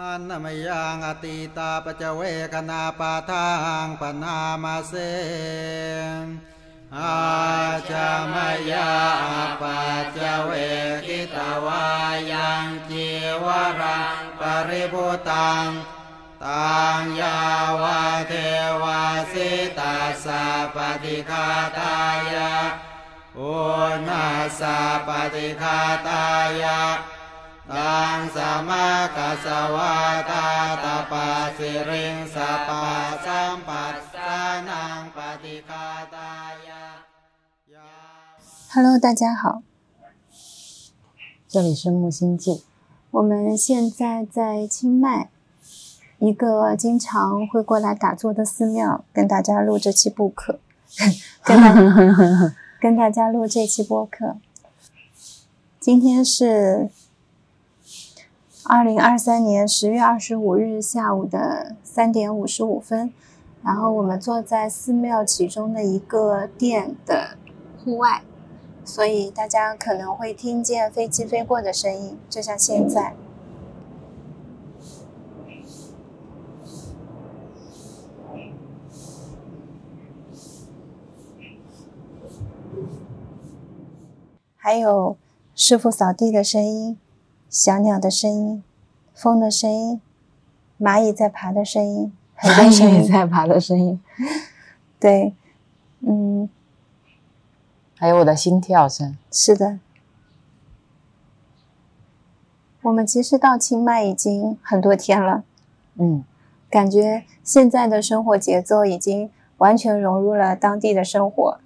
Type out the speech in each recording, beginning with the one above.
อันนมยังอติตาปเจเวกนาปาทังปนามาเสอาจามยาปัจเวกิตวายังจีวรังปริพุตังตังยาวาเทวาสิตาสาปฏิคาตายะอุณาสาปฏิคาตายะ ตังสมากัสวาตาตาปัสสิริงสปาสัมปัสสานังปฏิคาตายะ Hello，大家好，这里是木星记。我们现在在清迈一个经常会过来打坐的寺庙，跟大家录这期播客，跟大跟大家录这期播客。今天是 二零二三年十月二十五日下午的三点五十五分，然后我们坐在寺庙其中的一个殿的户外。所以大家可能会听见飞机飞过的声音，就像现在。还有师傅扫地的声音、小鸟的声音、风的声音、蚂蚁在爬的声音，很多声音在爬的声音。对，嗯。还有我的心跳声。是的，我们其实到清迈已经很多天了，嗯，感觉现在的生活节奏已经完全融入了当地的生活。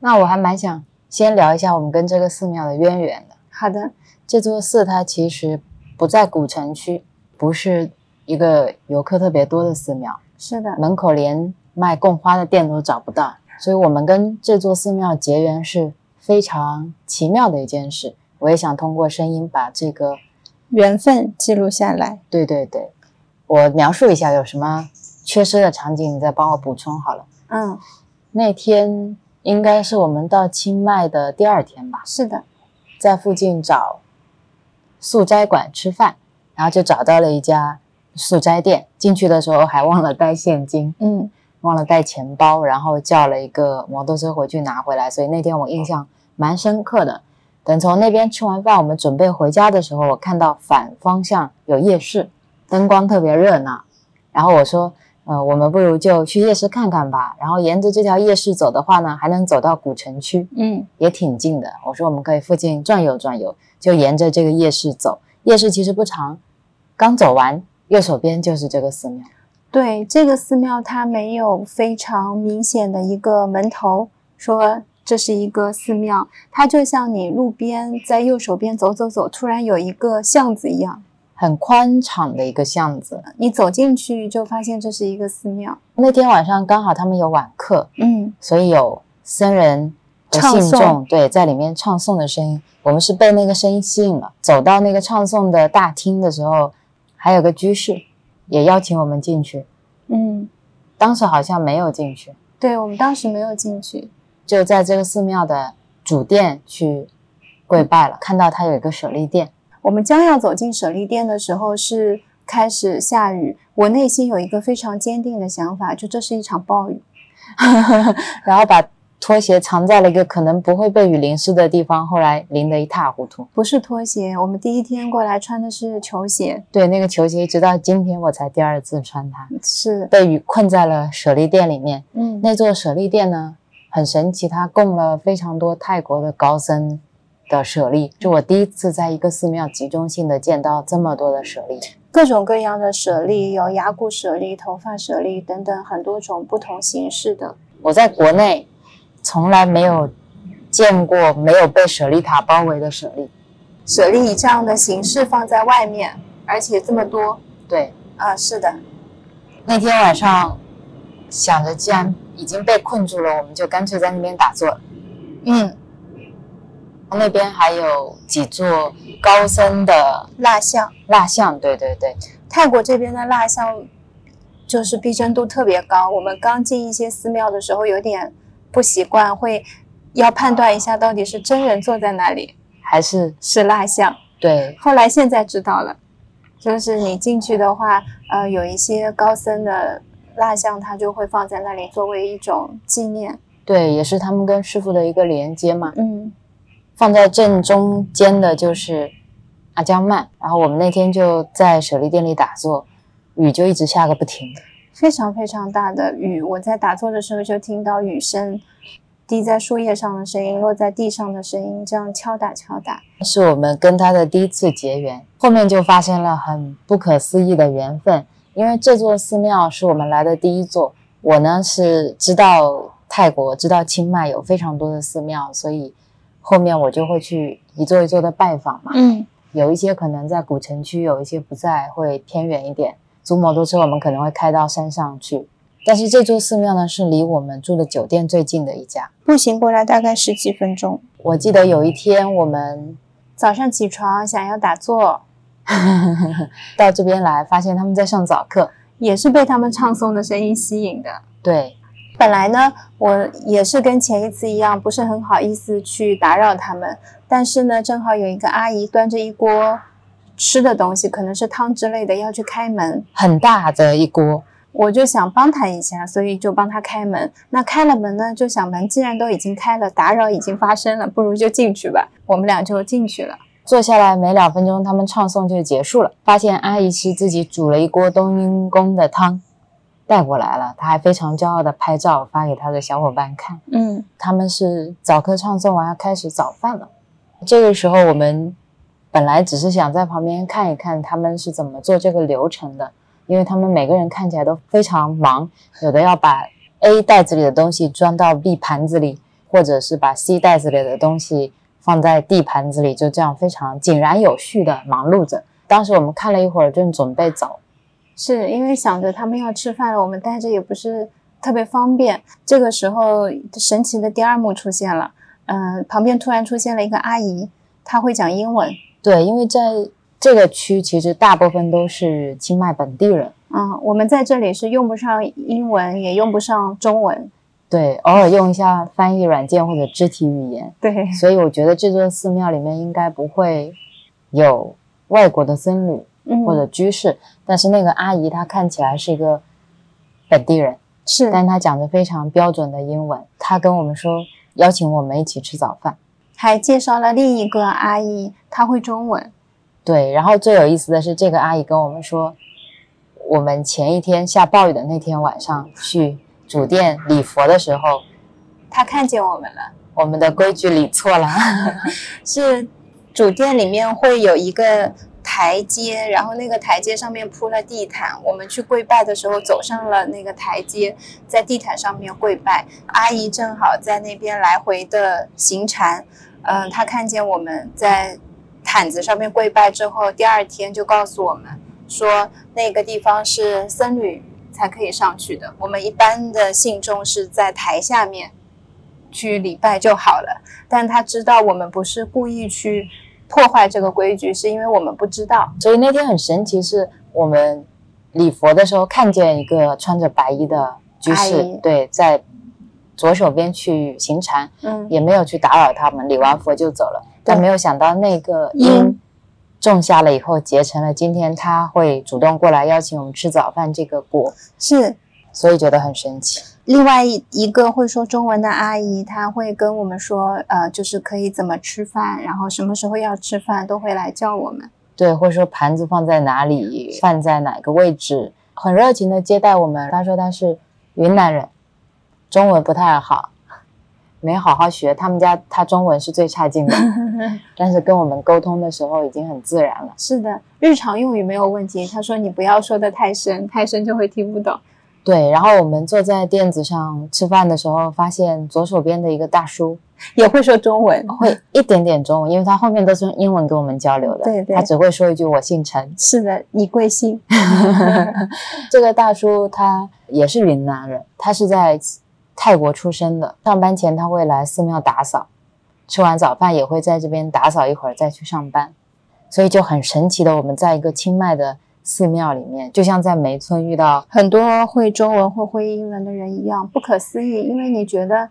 那我还蛮想先聊一下我们跟这个寺庙的渊源的。好的，这座寺它其实不在古城区，不是一个游客特别多的寺庙。是的，门口连卖供花的店都找不到。所以，我们跟这座寺庙结缘是非常奇妙的一件事。我也想通过声音把这个缘分记录下来。对对对，我描述一下有什么缺失的场景，你再帮我补充好了。嗯，那天应该是我们到清迈的第二天吧？是的，在附近找素斋馆吃饭，然后就找到了一家素斋店。进去的时候还忘了带现金。嗯。忘了带钱包，然后叫了一个摩托车回去拿回来，所以那天我印象蛮深刻的。等从那边吃完饭，我们准备回家的时候，我看到反方向有夜市，灯光特别热闹。然后我说：“呃，我们不如就去夜市看看吧。然后沿着这条夜市走的话呢，还能走到古城区，嗯，也挺近的。我说我们可以附近转悠转悠，就沿着这个夜市走。夜市其实不长，刚走完，右手边就是这个寺庙。”对这个寺庙，它没有非常明显的一个门头，说这是一个寺庙，它就像你路边在右手边走走走，突然有一个巷子一样，很宽敞的一个巷子，你走进去就发现这是一个寺庙。那天晚上刚好他们有晚课，嗯，所以有僧人和信众对在里面唱诵的声音，我们是被那个声音吸引了。走到那个唱诵的大厅的时候，还有个居士。也邀请我们进去，嗯，当时好像没有进去，对我们当时没有进去，就在这个寺庙的主殿去跪拜了。看到他有一个舍利殿，我们将要走进舍利殿的时候，是开始下雨。我内心有一个非常坚定的想法，就这是一场暴雨，然后把。拖鞋藏在了一个可能不会被雨淋湿的地方，后来淋得一塌糊涂。不是拖鞋，我们第一天过来穿的是球鞋。对，那个球鞋直到今天我才第二次穿它。是被雨困在了舍利殿里面。嗯，那座舍利殿呢，很神奇，它供了非常多泰国的高僧的舍利。就我第一次在一个寺庙集中性的见到这么多的舍利，各种各样的舍利，有牙骨舍利、头发舍利等等很多种不同形式的。我在国内。从来没有见过没有被舍利塔包围的舍利，舍利以这样的形式放在外面，而且这么多。对，啊，是的。那天晚上想着，既然已经被困住了，我们就干脆在那边打坐。嗯，那边还有几座高僧的蜡像，蜡像，对对对。泰国这边的蜡像就是逼真度特别高。我们刚进一些寺庙的时候，有点。不习惯会要判断一下，到底是真人坐在那里，还是是蜡像？对。后来现在知道了，就是你进去的话，呃，有一些高僧的蜡像，他就会放在那里作为一种纪念。对，也是他们跟师傅的一个连接嘛。嗯放在正中间的就是阿江曼，然后我们那天就在舍利店里打坐，雨就一直下个不停。非常非常大的雨，我在打坐的时候就听到雨声，滴在树叶上的声音，落在地上的声音，这样敲打敲打。是我们跟他的第一次结缘，后面就发生了很不可思议的缘分。因为这座寺庙是我们来的第一座，我呢是知道泰国、知道清迈有非常多的寺庙，所以后面我就会去一座一座的拜访嘛。嗯有一些可能在古城区，有一些不在，会偏远一点。租摩托车我们可能会开到山上去，但是这座寺庙呢是离我们住的酒店最近的一家。步行过来大概十几分钟。我记得有一天我们早上起床想要打坐，到这边来，发现他们在上早课。也是被他们唱诵的声音吸引的。对，本来呢，我也是跟前一次一样，不是很好意思去打扰他们。但是呢，正好有一个阿姨端着一锅吃的东西，可能是汤之类的，要去开门，很大的一锅。我就想帮她一下，所以就帮她开门。那开了门呢，就想门既然都已经开了，打扰已经发生了，不如就进去吧。我们俩就进去了。坐下来没两分钟，他们唱诵就结束了。发现阿姨是自己煮了一锅冬阴功的汤带过来了，他还非常骄傲的拍照发给他的小伙伴看。嗯他们是早课唱诵完要开始早饭了。这个时候我们本来只是想在旁边看一看他们是怎么做这个流程的，因为他们每个人看起来都非常忙，有的要把 A 袋子里的东西装到 B 盘子里，或者是把 C 袋子里的东西放在 D 盘子里，就这样非常井然有序的忙碌着。当时我们看了一会儿，正准备走，是因为想着他们要吃饭了，我们带着也不是特别方便。这个时候，神奇的第二幕出现了。嗯、旁边突然出现了一个阿姨，她会讲英文。对，因为在这个区其实大部分都是清迈本地人，嗯，我们在这里是用不上英文，也用不上中文。对，偶尔用一下翻译软件或者肢体语言。对，所以我觉得这座寺庙里面应该不会有外国的僧侣嗯，或者居士，但是那个阿姨她看起来是一个本地人，是但她讲的非常标准的英文。她跟我们说邀请我们一起吃早饭。还介绍了另一个阿姨，她会中文。对，然后最有意思的是，这个阿姨跟我们说，我们前一天下暴雨的那天晚上去主殿礼佛的时候，她看见我们了，我们的规矩理错了。是主殿里面会有一个台阶，然后那个台阶上面铺了地毯。我们去跪拜的时候，走上了那个台阶，在地毯上面跪拜。阿姨正好在那边来回的行禅，嗯、她看见我们在毯子上面跪拜之后，第二天就告诉我们说，那个地方是僧侣才可以上去的。我们一般的信众是在台下面去礼拜就好了。但他知道我们不是故意去破坏这个规矩，是因为我们不知道。所以那天很神奇，是我们礼佛的时候看见一个穿着白衣的居士，对，在左手边去行禅，嗯，也没有去打扰他们，礼完佛就走了。对但没有想到那个因因种下了以后，结成了今天他会主动过来邀请我们吃早饭这个果，是所以觉得很神奇。另外一一个会说中文的阿姨，她会跟我们说，呃，就是可以怎么吃饭，然后什么时候要吃饭，都会来叫我们。对，或者说盘子放在哪里，饭在哪个位置，很热情的接待我们。她说她是云南人，中文不太好，没好好学。他们家他中文是最差劲的，但是跟我们沟通的时候已经很自然了。是的，日常用语没有问题。他说你不要说的太深，太深就会听不懂。对，然后我们坐在垫子上吃饭的时候，发现左手边的一个大叔 也会说中文，会一点点中文，因为他后面都是用英文跟我们交流的。对对他只会说一句“我姓陈”。是的，你贵姓？这个大叔他也是云南人，他是在泰国出生的。上班前他会来寺庙打扫，吃完早饭也会在这边打扫一会儿再去上班。所以就很神奇的，我们在一个清迈的寺庙里面，就像在梅村遇到很多会中文或会英文的人一样，不可思议。因为你觉得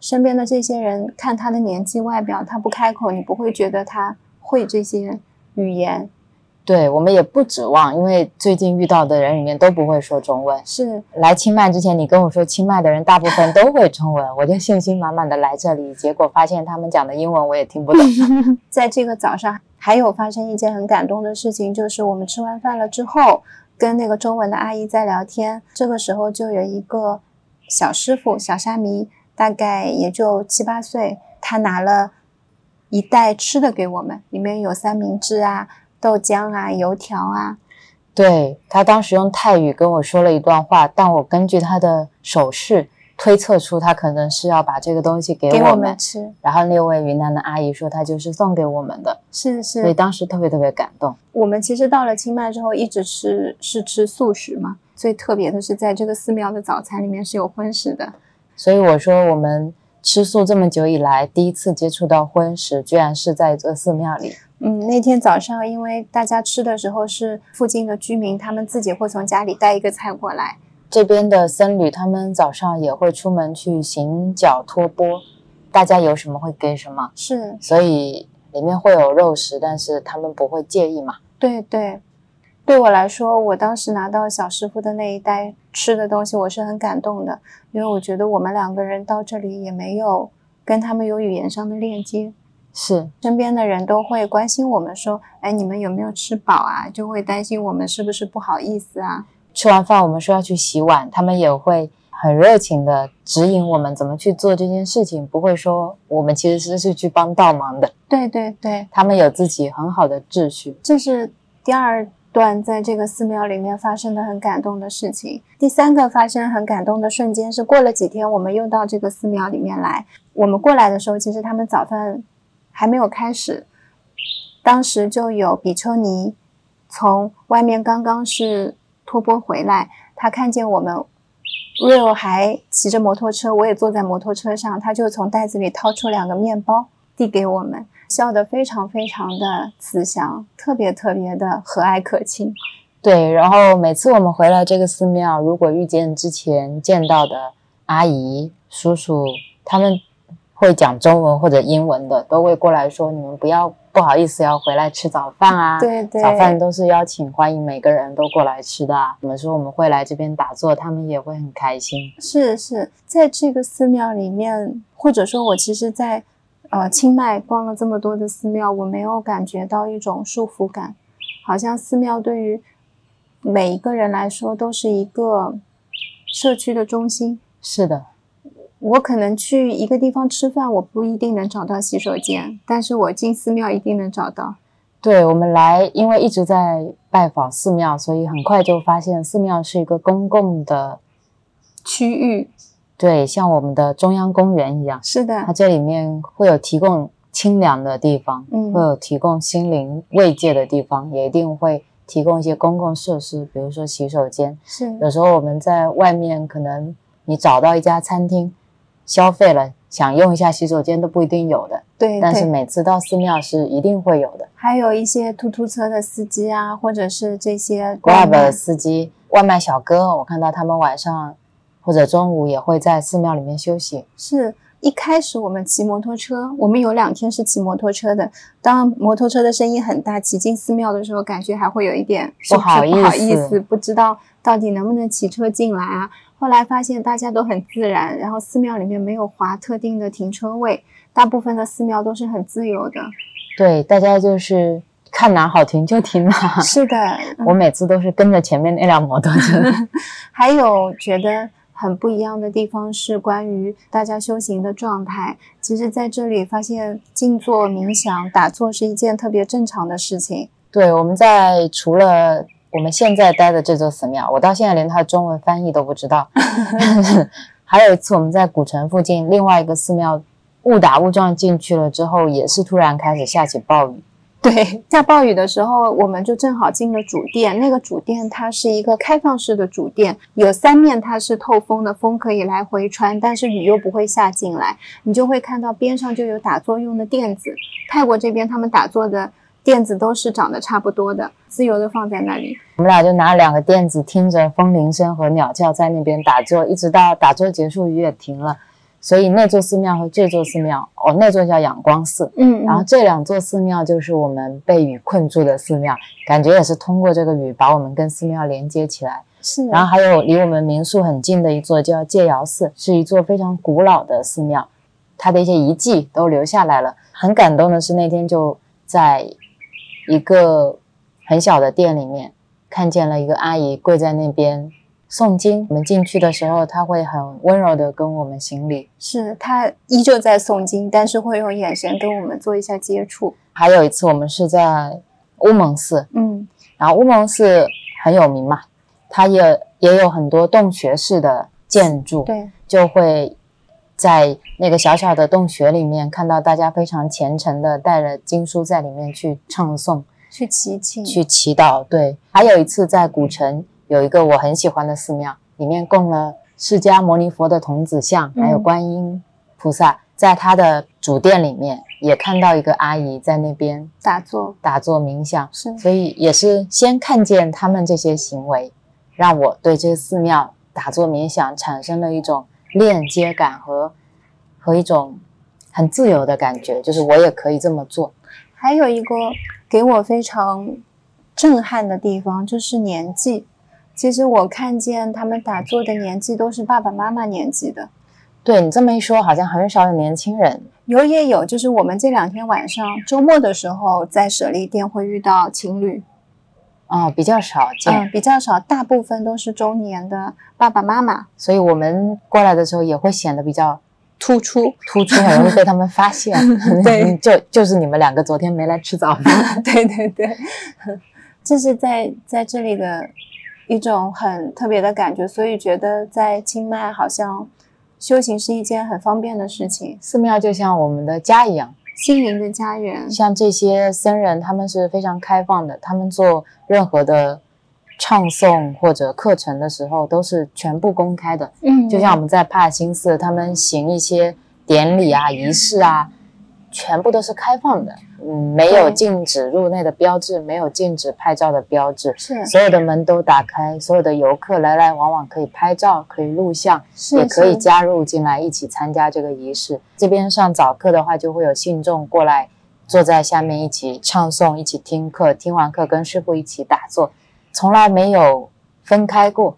身边的这些人，看他的年纪、外表，他不开口，你不会觉得他会这些语言。对我们也不指望，因为最近遇到的人里面都不会说中文。是来清迈之前，你跟我说清迈的人大部分都会中文，我就信心满满的来这里，结果发现他们讲的英文我也听不懂。在这个早上，还有发生一件很感动的事情，就是我们吃完饭了之后，跟那个中文的阿姨在聊天，这个时候就有一个小师傅，小沙弥，大概也就七八岁，他拿了一袋吃的给我们，里面有三明治啊。豆浆啊，油条啊，对他当时用泰语跟我说了一段话，但我根据他的手势推测出他可能是要把这个东西给给我们吃。然后那位云南的阿姨说，他就是送给我们的，是是。所以当时特别特别感动。我们其实到了清迈之后，一直吃是吃素食嘛。最特别的是，在这个寺庙的早餐里面是有荤食的。所以我说，我们吃素这么久以来，第一次接触到荤食，居然是在这寺庙里。嗯，那天早上，因为大家吃的时候是附近的居民，他们自己会从家里带一个菜过来。这边的僧侣他们早上也会出门去行脚托钵，大家有什么会给什么。是，所以里面会有肉食，但是他们不会介意嘛。对对，对我来说，我当时拿到小师傅的那一袋吃的东西，我是很感动的，因为我觉得我们两个人到这里也没有跟他们有语言上的链接。是，身边的人都会关心我们，说：“哎，你们有没有吃饱啊？”就会担心我们是不是不好意思啊。吃完饭，我们说要去洗碗，他们也会很热情的指引我们怎么去做这件事情，不会说我们其实是是去帮倒忙的。对对对，他们有自己很好的秩序。这是第二段在这个寺庙里面发生的很感动的事情。第三个发生很感动的瞬间是过了几天，我们又到这个寺庙里面来。我们过来的时候，其实他们早饭。还没有开始，当时就有比丘尼从外面刚刚是托钵回来，他看见我们 real 还骑着摩托车，我也坐在摩托车上，他就从袋子里掏出两个面包递给我们，笑得非常非常的慈祥，特别特别的和蔼可亲。对，然后每次我们回来这个寺庙，如果遇见之前见到的阿姨、叔叔，他们。会讲中文或者英文的都会过来说：“你们不要不好意思，要回来吃早饭啊！对对，早饭都是邀请欢迎每个人都过来吃的。我们说我们会来这边打坐，他们也会很开心。是是，在这个寺庙里面，或者说我其实，在呃清迈逛了这么多的寺庙，我没有感觉到一种束缚感，好像寺庙对于每一个人来说都是一个社区的中心。是的。我可能去一个地方吃饭，我不一定能找到洗手间，但是我进寺庙一定能找到。对我们来，因为一直在拜访寺庙，所以很快就发现寺庙是一个公共的区域。对，像我们的中央公园一样。是的，它这里面会有提供清凉的地方，嗯，会有提供心灵慰藉的地方，也一定会提供一些公共设施，比如说洗手间。是，有时候我们在外面，可能你找到一家餐厅。消费了，想用一下洗手间都不一定有的。对，但是每次到寺庙是一定会有的。还有一些突突车的司机啊，或者是这些 Grab 的司机、外卖小哥，我看到他们晚上或者中午也会在寺庙里面休息。是一开始我们骑摩托车，我们有两天是骑摩托车的。当摩托车的声音很大，骑进寺庙的时候，感觉还会有一点不好意思，不知道到底能不能骑车进来啊。后来发现大家都很自然，然后寺庙里面没有划特定的停车位，大部分的寺庙都是很自由的。对，大家就是看哪好停就停哪。是的，我每次都是跟着前面那辆摩托车。还有觉得很不一样的地方是关于大家修行的状态。其实在这里发现静坐、冥想、打坐是一件特别正常的事情。对，我们在除了。我们现在待的这座寺庙，我到现在连它的中文翻译都不知道。还有一次，我们在古城附近另外一个寺庙，误打误撞进去了之后，也是突然开始下起暴雨。对，下暴雨的时候，我们就正好进了主殿。那个主殿它是一个开放式的主殿，有三面它是透风的，风可以来回穿，但是雨又不会下进来。你就会看到边上就有打坐用的垫子。泰国这边他们打坐的。垫子都是长得差不多的，自由的放在那里。我们俩就拿两个垫子，听着风铃声和鸟叫，在那边打坐，一直到打坐结束，雨也停了。所以那座寺庙和这座寺庙，哦，那座叫仰光寺，嗯，然后这两座寺庙就是我们被雨困住的寺庙，感觉也是通过这个雨把我们跟寺庙连接起来。是，然后还有离我们民宿很近的一座叫戒窑寺，是一座非常古老的寺庙，它的一些遗迹都留下来了。很感动的是那天就在一个很小的店里面看见了一个阿姨跪在那边诵经。我们进去的时候，她会很温柔的跟我们行礼。是她依旧在诵经，但是会用眼神跟我们做一下接触。还有一次，我们是在乌蒙寺，嗯，然后乌蒙寺很有名嘛，它也也有很多洞穴式的建筑，对，就会在那个小小的洞穴里面看到大家非常虔诚的带着经书在里面去唱诵、去祈请，去祈祷。对，还有一次在古城有一个我很喜欢的寺庙，里面供了释迦牟尼佛的童子像，还有嗯观音菩萨，在他的主殿里面也看到一个阿姨在那边打坐，打坐冥想。是所以也是先看见他们这些行为，让我对这个寺庙打坐冥想产生了一种链接感和和一种很自由的感觉，就是我也可以这么做。还有一个给我非常震撼的地方就是年纪。其实我看见他们打坐的年纪都是爸爸妈妈年纪的，对你这么一说，好像很少有年轻人。有也有，就是我们这两天晚上周末的时候在舍利店会遇到情侣，啊、比较少见，嗯，比较少，大部分都是中年的爸爸妈妈，所以我们过来的时候也会显得比较突出。突出，很容易被他们发现。对 就就是你们两个昨天没来吃早饭。对对对，这是在在这里的一种很特别的感觉，所以觉得在清迈好像修行是一件很方便的事情，寺庙就像我们的家一样，心灵的家园。像这些僧人，他们是非常开放的，他们做任何的唱诵或者课程的时候，都是全部公开的。嗯就像我们在帕尔新寺，他们行一些典礼啊、仪式啊，全部都是开放的，嗯，没有禁止入内的标志，没有禁止拍照的标志，是所有的门都打开，所有的游客来来往往可以拍照，可以录像，是也可以加入进来一起参加这个仪式。这边上早课的话，就会有信众过来坐在下面一起唱诵，一起听课，听完课跟师傅一起打坐，从来没有分开过。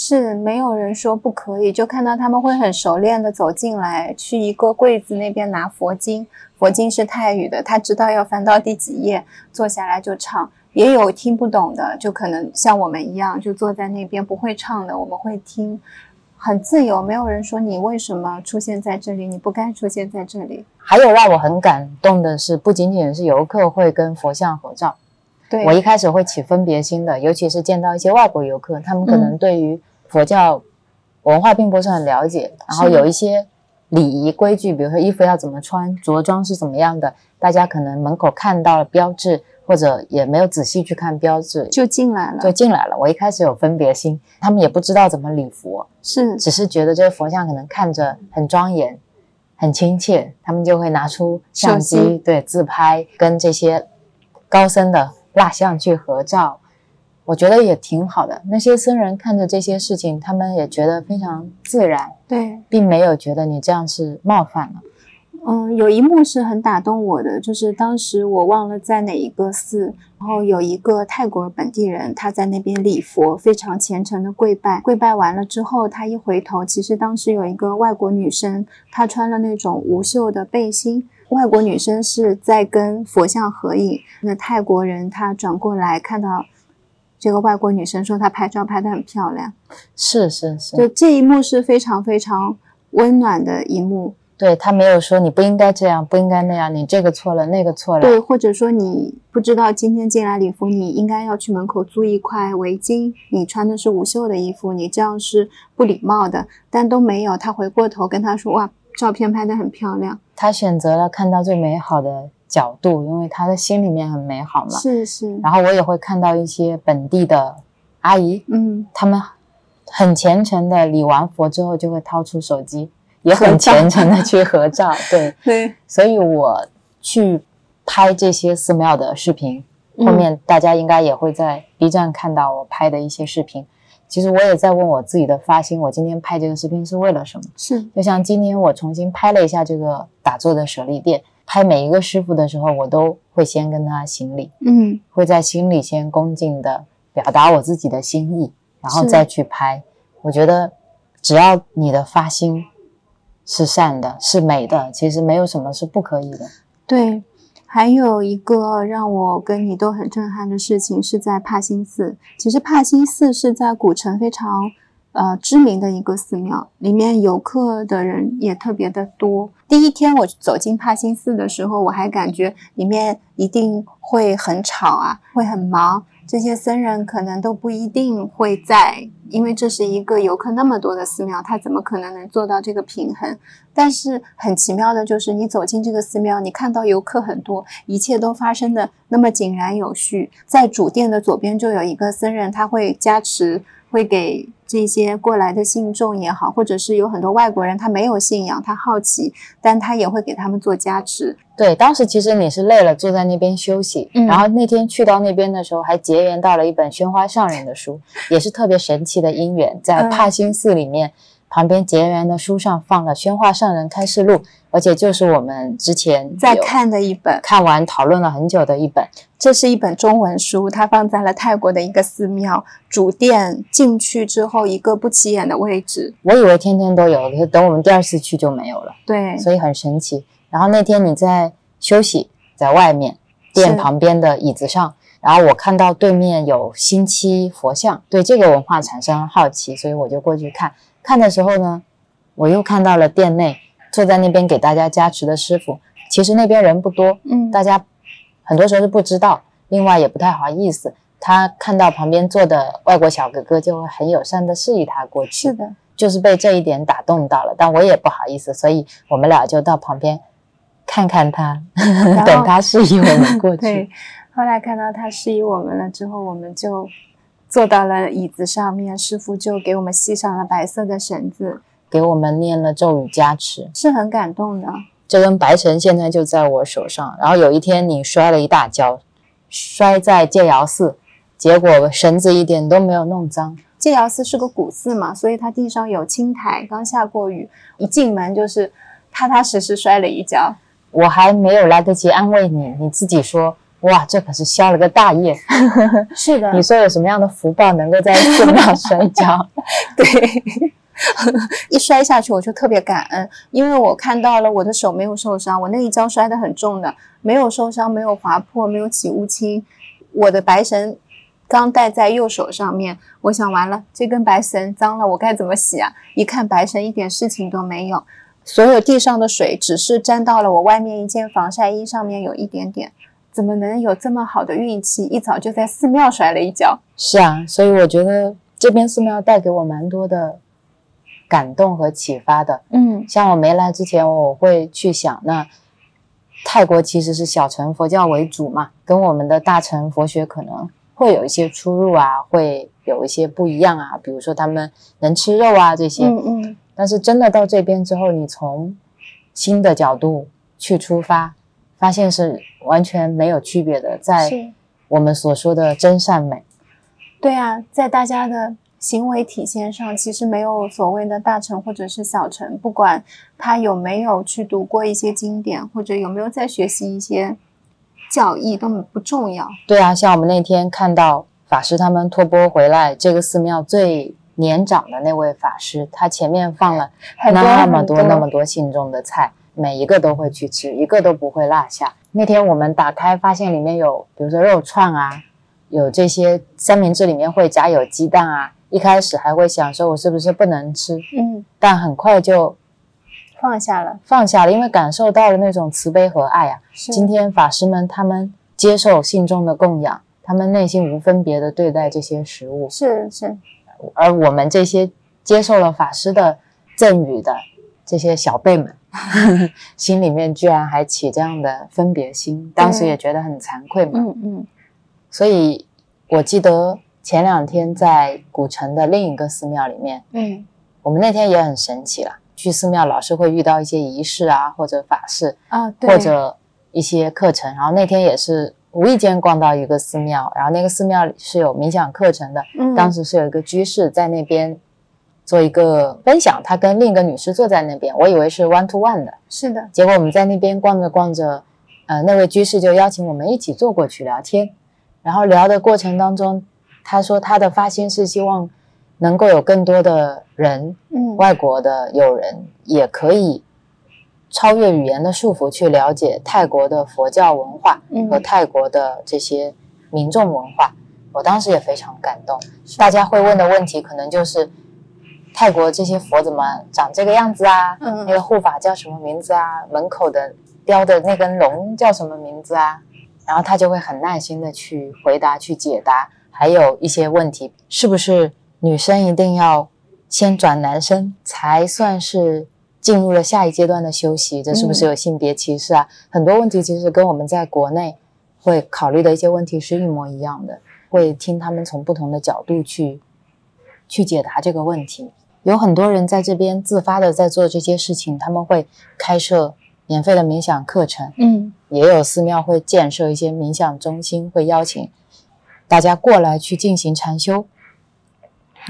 是没有人说不可以，就看到他们会很熟练的走进来，去一个柜子那边拿佛经，佛经是泰语的，他知道要翻到第几页，坐下来就唱。也有听不懂的，就可能像我们一样，就坐在那边不会唱的，我们会听，很自由，没有人说你为什么出现在这里，你不该出现在这里。还有让我很感动的是，不仅仅是游客会跟佛像合照，对，我一开始会起分别心的，尤其是见到一些外国游客，他们可能对于佛教文化并不是很了解，然后有一些礼仪规矩，比如说衣服要怎么穿，着装是怎么样的，大家可能门口看到了标志，或者也没有仔细去看标志，就进来了，就进来了。我一开始有分别心，他们也不知道怎么礼佛，是只是觉得这个佛像可能看着很庄严、很亲切，他们就会拿出相机对自拍，跟这些高僧的蜡像去合照。我觉得也挺好的。那些僧人看着这些事情，他们也觉得非常自然，对。并没有觉得你这样是冒犯了。嗯，有一幕是很打动我的，就是当时我忘了在哪一个寺，然后有一个泰国本地人，他在那边礼佛，非常虔诚的跪拜。跪拜完了之后，他一回头，其实当时有一个外国女生，她穿了那种无袖的背心。外国女生是在跟佛像合影，那泰国人他转过来看到这个外国女生，说她拍照拍得很漂亮。是是是，就这一幕是非常非常温暖的一幕。对他没有说你不应该这样，不应该那样，你这个错了，那个错了。对，或者说你不知道今天进来礼服，你应该要去门口租一块围巾。你穿的是无袖的衣服，你这样是不礼貌的。但都没有，他回过头跟他说：“哇，照片拍得很漂亮。他选择了看到最美好的角度，因为他的心里面很美好”嘛。是是，然后我也会看到一些本地的阿姨，嗯，他们很虔诚的礼完佛之后就会掏出手机，也很虔诚的去合照。对，对，所以我去拍这些寺庙的视频，后嗯面大家应该也会在 B 站看到我拍的一些视频。其实我也在问我自己的发心，我今天拍这个视频是为了什么？是，就像今天我重新拍了一下这个打坐的舍利殿，拍每一个师傅的时候，我都会先跟他行礼，嗯会在心里先恭敬的表达我自己的心意，然后再去拍。我觉得只要你的发心是善的，是美的，其实没有什么是不可以的。对。还有一个让我跟你都很震撼的事情，是在帕辛寺。其实帕辛寺是在古城非常呃知名的一个寺庙，里面游客的人也特别的多。第一天我走进帕辛寺的时候，我还感觉里面一定会很吵啊，会很忙。这些僧人可能都不一定会在，因为这是一个游客那么多的寺庙，他怎么可能能做到这个平衡？但是很奇妙的就是，你走进这个寺庙，你看到游客很多，一切都发生的那么井然有序。在主殿的左边就有一个僧人，他会加持，会给这些过来的信众也好，或者是有很多外国人，他没有信仰，他好奇，但他也会给他们做加持。对，当时其实你是累了，坐在那边休息。嗯然后那天去到那边的时候，还结缘到了一本宣花上人的书，也是特别神奇的因缘，在嗯帕辛寺里面、旁边结缘的书上放了《宣化上人开示录》，而且就是我们之前在看的一本，看完讨论了很久的一本。这是一本中文书，它放在了泰国的一个寺庙主殿进去之后一个不起眼的位置。我以为天天都有，可是等我们第二次去就没有了，对，所以很神奇。然后那天你在休息，在外面店旁边的椅子上，然后我看到对面有新期佛像，对这个文化产生了好奇，所以我就过去看。看的时候呢，我又看到了店内坐在那边给大家加持的师傅。其实那边人不多，嗯，大家很多时候是不知道，另外也不太好意思。他看到旁边坐的外国小哥哥，就会很友善的示意他过去。是的，就是被这一点打动到了，但我也不好意思，所以我们俩就到旁边看看他，后等他示意我们过对去。。后来看到他示意我们了之后，我们就坐到了椅子上面，师傅就给我们系上了白色的绳子，给我们念了咒语加持。是很感动的。这根白绳现在就在我手上。然后有一天你摔了一大跤，摔在戒瑶寺，结果绳子一点都没有弄脏。戒瑶寺是个古寺嘛，所以它地上有青苔，刚下过雨，一进门就是踏踏实实摔了一跤。我还没有来得及安慰你，你自己说。哇，这可是消了个大业！是的你说有什么样的福报能够在寺庙 摔跤？对，一摔下去我就特别感恩，因为我看到了我的手没有受伤，我那一跤摔得很重的，没有受伤，没有划破，没有起乌青。我的白绳刚戴在右手上面，我想完了，这根白绳脏了，我该怎么洗啊？一看白绳一点事情都没有，所有地上的水只是沾到了我外面一件防晒衣上面有一点点。怎么能有这么好的运气？一早就在寺庙摔了一跤。是啊，所以我觉得这边寺庙带给我蛮多的感动和启发的。嗯像我没来之前，我会去想，那泰国其实是小乘佛教为主嘛，跟我们的大乘佛学可能会有一些出入啊，会有一些不一样啊，比如说他们能吃肉啊这些。嗯嗯，但是真的到这边之后，你从新的角度去出发，发现是完全没有区别的，在。我们所说的真善美。对啊，在大家的行为体现上，其实没有所谓的大乘或者是小乘，不管他有没有去读过一些经典，或者有没有在学习一些教义，都不重要。对啊，像我们那天看到法师他们托钵回来，这个寺庙最年长的那位法师，他前面放了那么多那么多信众的菜，每一个都会去吃，一个都不会落下。那天我们打开发现里面有，比如说肉串啊，有这些三明治里面会夹有鸡蛋啊。一开始还会想说我是不是不能吃，嗯，但很快就放下了。放下了，因为感受到了那种慈悲和爱啊。今天法师们他们接受信众的供养，他们内心无分别的对待这些食物，是是，而我们这些接受了法师的赠予的这些小辈们，心里面居然还起这样的分别心，当时也觉得很惭愧嘛。嗯嗯所以我记得前两天在古城的另一个寺庙里面，嗯我们那天也很神奇了。去寺庙老是会遇到一些仪式啊，或者法事，啊，对，或者一些课程。然后那天也是无意间逛到一个寺庙，然后那个寺庙里是有冥想课程的，嗯当时是有一个居士在那边做一个分享，他跟另一个女士坐在那边，我以为是 one to one 的，是的，结果我们在那边逛着逛着，呃，那位居士就邀请我们一起坐过去聊天，然后聊的过程当中，他说他的发心是希望能够有更多的人，嗯外国的友人也可以超越语言的束缚去了解泰国的佛教文化嗯和泰国的这些民众文化。我当时也非常感动。大家会问的问题可能就是泰国这些佛怎么长这个样子啊？嗯那个护法叫什么名字啊？门口的雕的那根龙叫什么名字啊？然后他就会很耐心的去回答、去解答，还有一些问题，是不是女生一定要先转男生才算是进入了下一阶段的休息？这是不是有性别歧视啊？很多问题其实跟我们在国内会考虑的一些问题是一模一样的，会听他们从不同的角度去去解答这个问题。有很多人在这边自发的在做这些事情，他们会开设免费的冥想课程，嗯也有寺庙会建设一些冥想中心，会邀请大家过来去进行禅修。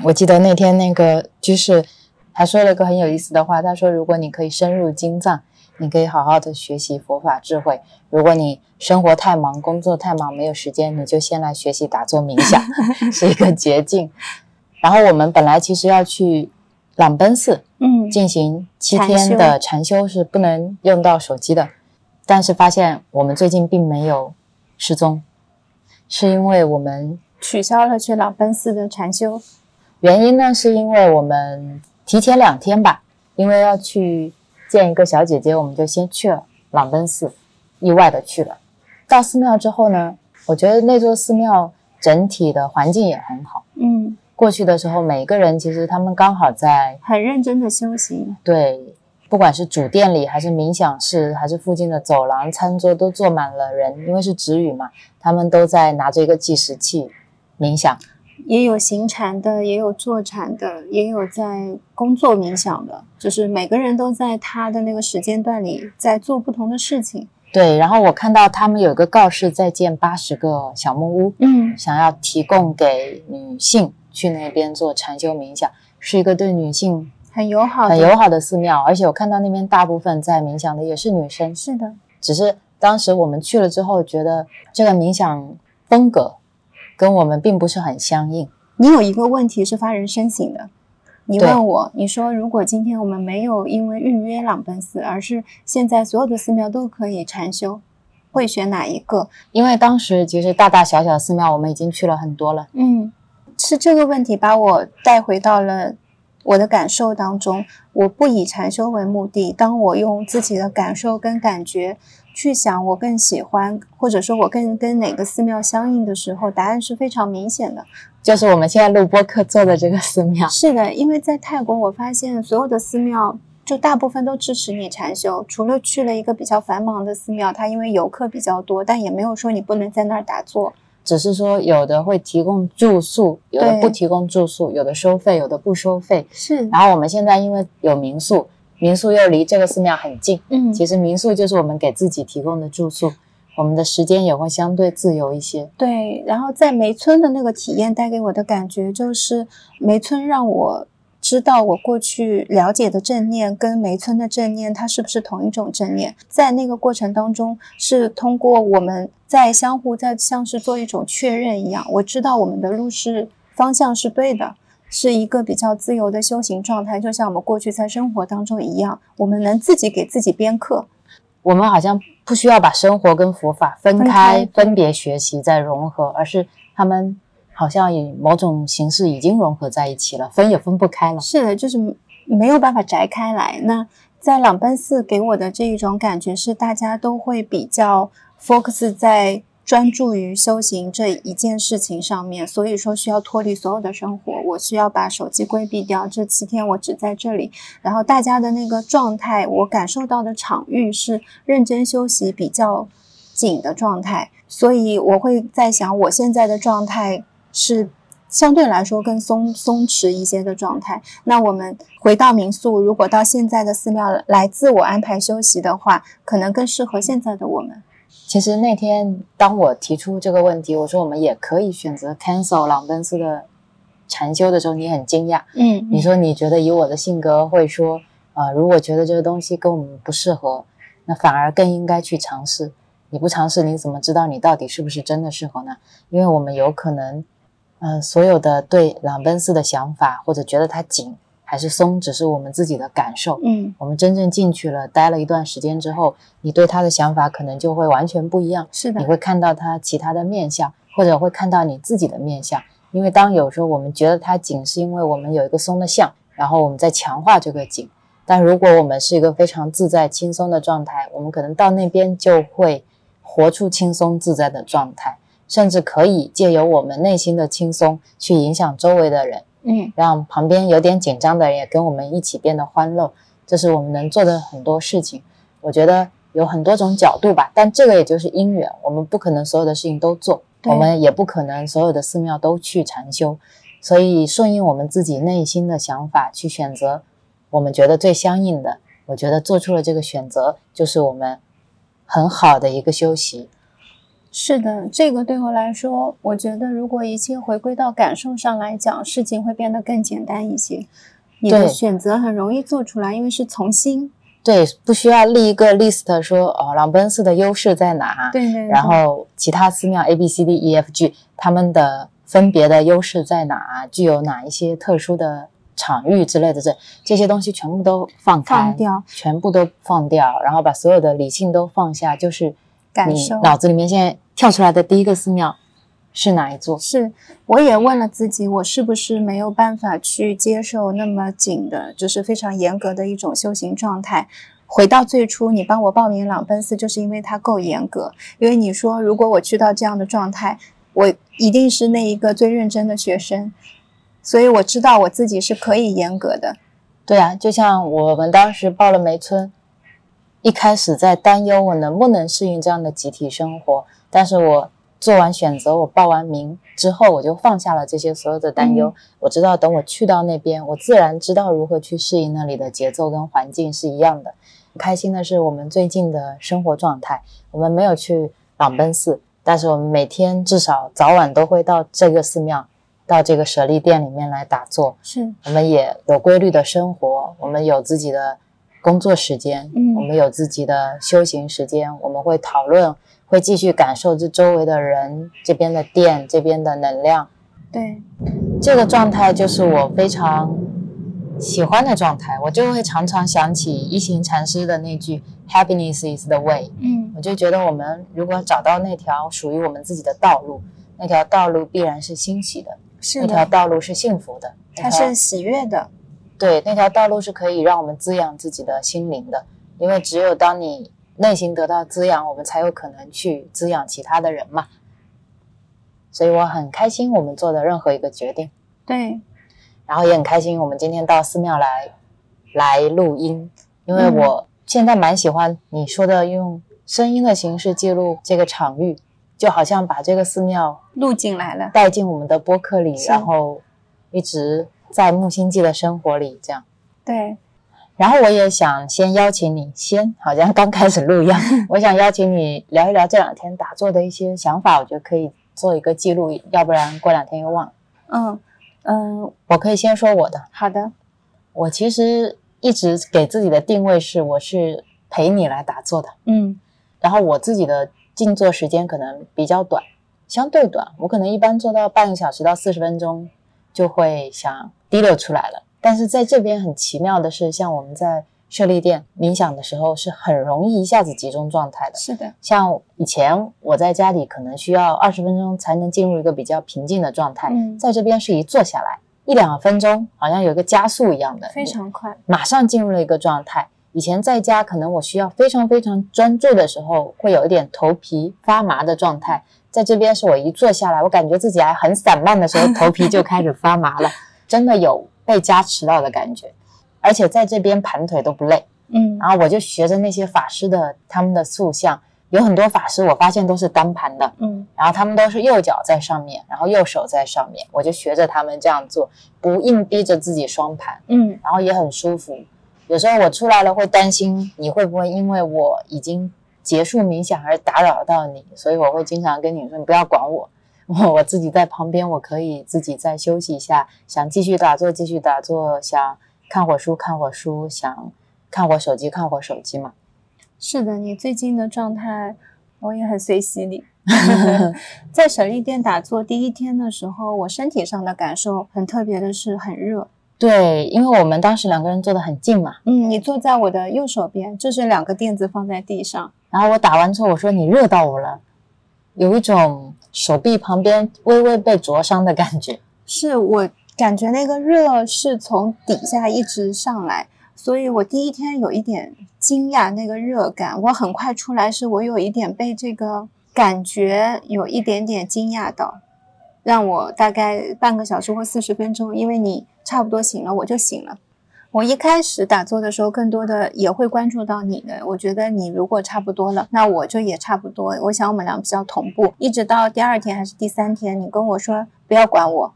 我记得那天那个居士还说了一个很有意思的话，他说：“如果你可以深入经藏，你可以好好的学习佛法智慧；如果你生活太忙、工作太忙，没有时间，你就先来学习打坐冥想，是一个捷径。”然后我们本来其实要去朗奔寺，嗯进行七天的禅修是不能用到手机的，但是发现我们最近并没有失踪，是因为我们取消了去朗奔寺的禅修。原因呢是因为我们提前两天吧，因为要去见一个小姐姐，我们就先去了朗登寺，意外的去了。到寺庙之后呢，我觉得那座寺庙整体的环境也很好。嗯，过去的时候，每个人其实他们刚好在很认真的修行。对，不管是主殿里，还是冥想室，还是附近的走廊、餐桌，都坐满了人。因为是止语嘛，他们都在拿着一个计时器冥想。也有行禅的，也有坐禅的，也有在工作冥想的，就是每个人都在他的那个时间段里在做不同的事情。对，然后我看到他们有一个告示，在建八十个小木屋，嗯想要提供给女性去那边做禅修冥想，是一个对女性很友好的，很友好的寺庙。而且我看到那边大部分在冥想的也是女生，是的，只是当时我们去了之后，觉得这个冥想风格跟我们并不是很相应。你有一个问题是发人深省的，你问我，你说如果今天我们没有因为预约朗奔寺，而是现在所有的寺庙都可以禅修，会选哪一个？因为当时其实大大小小寺庙我们已经去了很多了，嗯，是这个问题把我带回到了我的感受当中。我不以禅修为目的，当我用自己的感受跟感觉去想我更喜欢，或者说我更跟哪个寺庙相应的时候，答案是非常明显的。就是我们现在录播课做的这个寺庙。是的，因为在泰国，我发现所有的寺庙就大部分都支持你禅修，除了去了一个比较繁忙的寺庙，它因为游客比较多，但也没有说你不能在那儿打坐。只是说有的会提供住宿，有的不提供住宿，有的收费，有的不收费。是，然后我们现在因为有民宿，民宿又离这个寺庙很近，嗯，其实民宿就是我们给自己提供的住宿，我们的时间也会相对自由一些。对，然后在梅村的那个体验带给我的感觉就是，梅村让我知道我过去了解的正念跟梅村的正念它是不是同一种正念。在那个过程当中，是通过我们在相互在像是做一种确认一样，我知道我们的路是方向是对的。是一个比较自由的修行状态，就像我们过去在生活当中一样，我们能自己给自己编课，我们好像不需要把生活跟佛法分分开、分别学习再融合，而是他们好像以某种形式已经融合在一起了，分也分不开了。是的，就是没有办法摘开来。那在朗奔寺给我的这一种感觉是，大家都会比较 focus 在专注于修行这一件事情上面，所以说需要脱离所有的生活，我需要把手机规避掉。这七天我只在这里，然后大家的那个状态，我感受到的场域是认真休息比较紧的状态，所以我会在想，我现在的状态是相对来说更松松弛一些的状态。那我们回到民宿，如果到现在的寺庙来自我安排休息的话，可能更适合现在的我们。其实那天当我提出这个问题，我说我们也可以选择 cancel 朗登斯的禅修的时候，你很惊讶，嗯，你说你觉得以我的性格会说，呃，如果觉得这个东西跟我们不适合，那反而更应该去尝试。你不尝试，你怎么知道你到底是不是真的适合呢？因为我们有可能，呃，所有的对朗奔斯的想法或者觉得它紧还是松，只是我们自己的感受。嗯，我们真正进去了，待了一段时间之后，你对它的想法可能就会完全不一样。是的你，会看到它其他的面相，或者会看到你自己的面相。因为当有时候我们觉得它紧，是因为我们有一个松的相，然后我们在强化这个紧。但如果我们是一个非常自在轻松的状态，我们可能到那边就会活出轻松自在的状态，甚至可以借由我们内心的轻松去影响周围的人。嗯让旁边有点紧张的人也跟我们一起变得欢乐，这是我们能做的很多事情。我觉得有很多种角度吧，但这个也就是因缘，我们不可能所有的事情都做，我们也不可能所有的寺庙都去禅修，所以顺应我们自己内心的想法去选择我们觉得最相应的。我觉得做出了这个选择，就是我们很好的一个修习。是的，这个对我来说，我觉得如果一切回归到感受上来讲，事情会变得更简单一些。你的选择很容易做出来，因为是从心。对，不需要立一个 list 说哦，朗奔寺的优势在哪？对对。然后其他寺庙 A B C D E F G 他们的分别的优势在哪？具有哪一些特殊的场域之类的这这些东西全部都放开，放掉，全部都放掉，然后把所有的理性都放下，就是你感受脑子里面现在跳出来的第一个寺庙是哪一座？是，我也问了自己，我是不是没有办法去接受那么紧的，就是非常严格的一种修行状态。回到最初，你帮我报名朗奔寺，就是因为它够严格。因为你说，如果我去到这样的状态，我一定是那一个最认真的学生，所以我知道我自己是可以严格的。对啊，就像我们当时报了梅村，一开始在担忧我能不能适应这样的集体生活，但是我做完选择，我报完名之后，我就放下了这些所有的担忧。嗯我知道，等我去到那边，我自然知道如何去适应那里的节奏跟环境是一样的。开心的是，我们最近的生活状态，我们没有去朗奔寺，但是我们每天至少早晚都会到这个寺庙，到这个舍利殿里面来打坐。是，我们也有规律的生活，我们有自己的工作时间，嗯我们有自己的修行时间，我们会讨论，会继续感受这周围的人、这边的店、这边的能量。对，这个状态就是我非常喜欢的状态，我就会常常想起一行禅师的那句 “Happiness is the way”。嗯，我就觉得我们如果找到那条属于我们自己的道路，那条道路必然是欣喜的，是那条，道路是幸福的，它是喜悦的。对，那条道路是可以让我们滋养自己的心灵的，因为只有当你内心得到滋养，我们才有可能去滋养其他的人嘛。所以我很开心我们做的任何一个决定，对，然后也很开心我们今天到寺庙来来录音，因为嗯我现在蛮喜欢你说的用声音的形式记录这个场域，就好像把这个寺庙录进来了。带进我们的播客里，然后一直在木星记的生活里这样。对，然后我也想先邀请你，先好像刚开始录一样，我想邀请你聊一聊这两天打坐的一些想法，我觉得可以做一个记录，要不然过两天又忘了。嗯嗯，我可以先说我的，好的，我其实一直给自己的定位是我是陪你来打坐的，嗯。然后我自己的静坐时间可能比较短，相对短，我可能一般做到半个小时到四十分钟就会想滴溜出来了。但是在这边很奇妙的是，像我们在设立店冥想的时候，是很容易一下子集中状态的。是的，像以前我在家里可能需要二十分钟才能进入一个比较平静的状态，嗯在这边是一坐下来一两分钟，好像有一个加速一样的，非常快。马上进入了一个状态。以前在家，可能我需要非常非常专注的时候，会有一点头皮发麻的状态。在这边是我一坐下来，我感觉自己还很散漫的时候，头皮就开始发麻了，真的有被加持到的感觉。而且在这边盘腿都不累，嗯然后我就学着那些法师的他们的塑像，有很多法师我发现都是单盘的，嗯然后他们都是右脚在上面，然后右手在上面，我就学着他们这样做，不硬逼着自己双盘。嗯然后也很舒服。有时候我出来了会担心你会不会因为我已经结束冥想而打扰到你，所以我会经常跟你说，你不要管我，我 我自己在旁边，我可以自己再休息一下，想继续打坐继续打坐，想看会书看会书，想看会手机看会手机嘛。是的，你最近的状态我也很随喜你。在舍利殿打坐第一天的时候，我身体上的感受很特别的是很热。对，因为我们当时两个人坐得很近嘛。嗯，你坐在我的右手边，就是两个垫子放在地上。然后我打完之后，我说你热到我了，有一种手臂旁边微微被灼伤的感觉。是我感觉那个热是从底下一直上来，所以我第一天有一点惊讶那个热感。我很快出来，是我有一点被这个感觉有一点点惊讶到，让我大概半个小时或四十分钟，因为你差不多醒了，我就醒了。我一开始打坐的时候，更多的也会关注到你的。我觉得你如果差不多了，那我就也差不多。我想我们俩比较同步。一直到第二天还是第三天，你跟我说不要管我，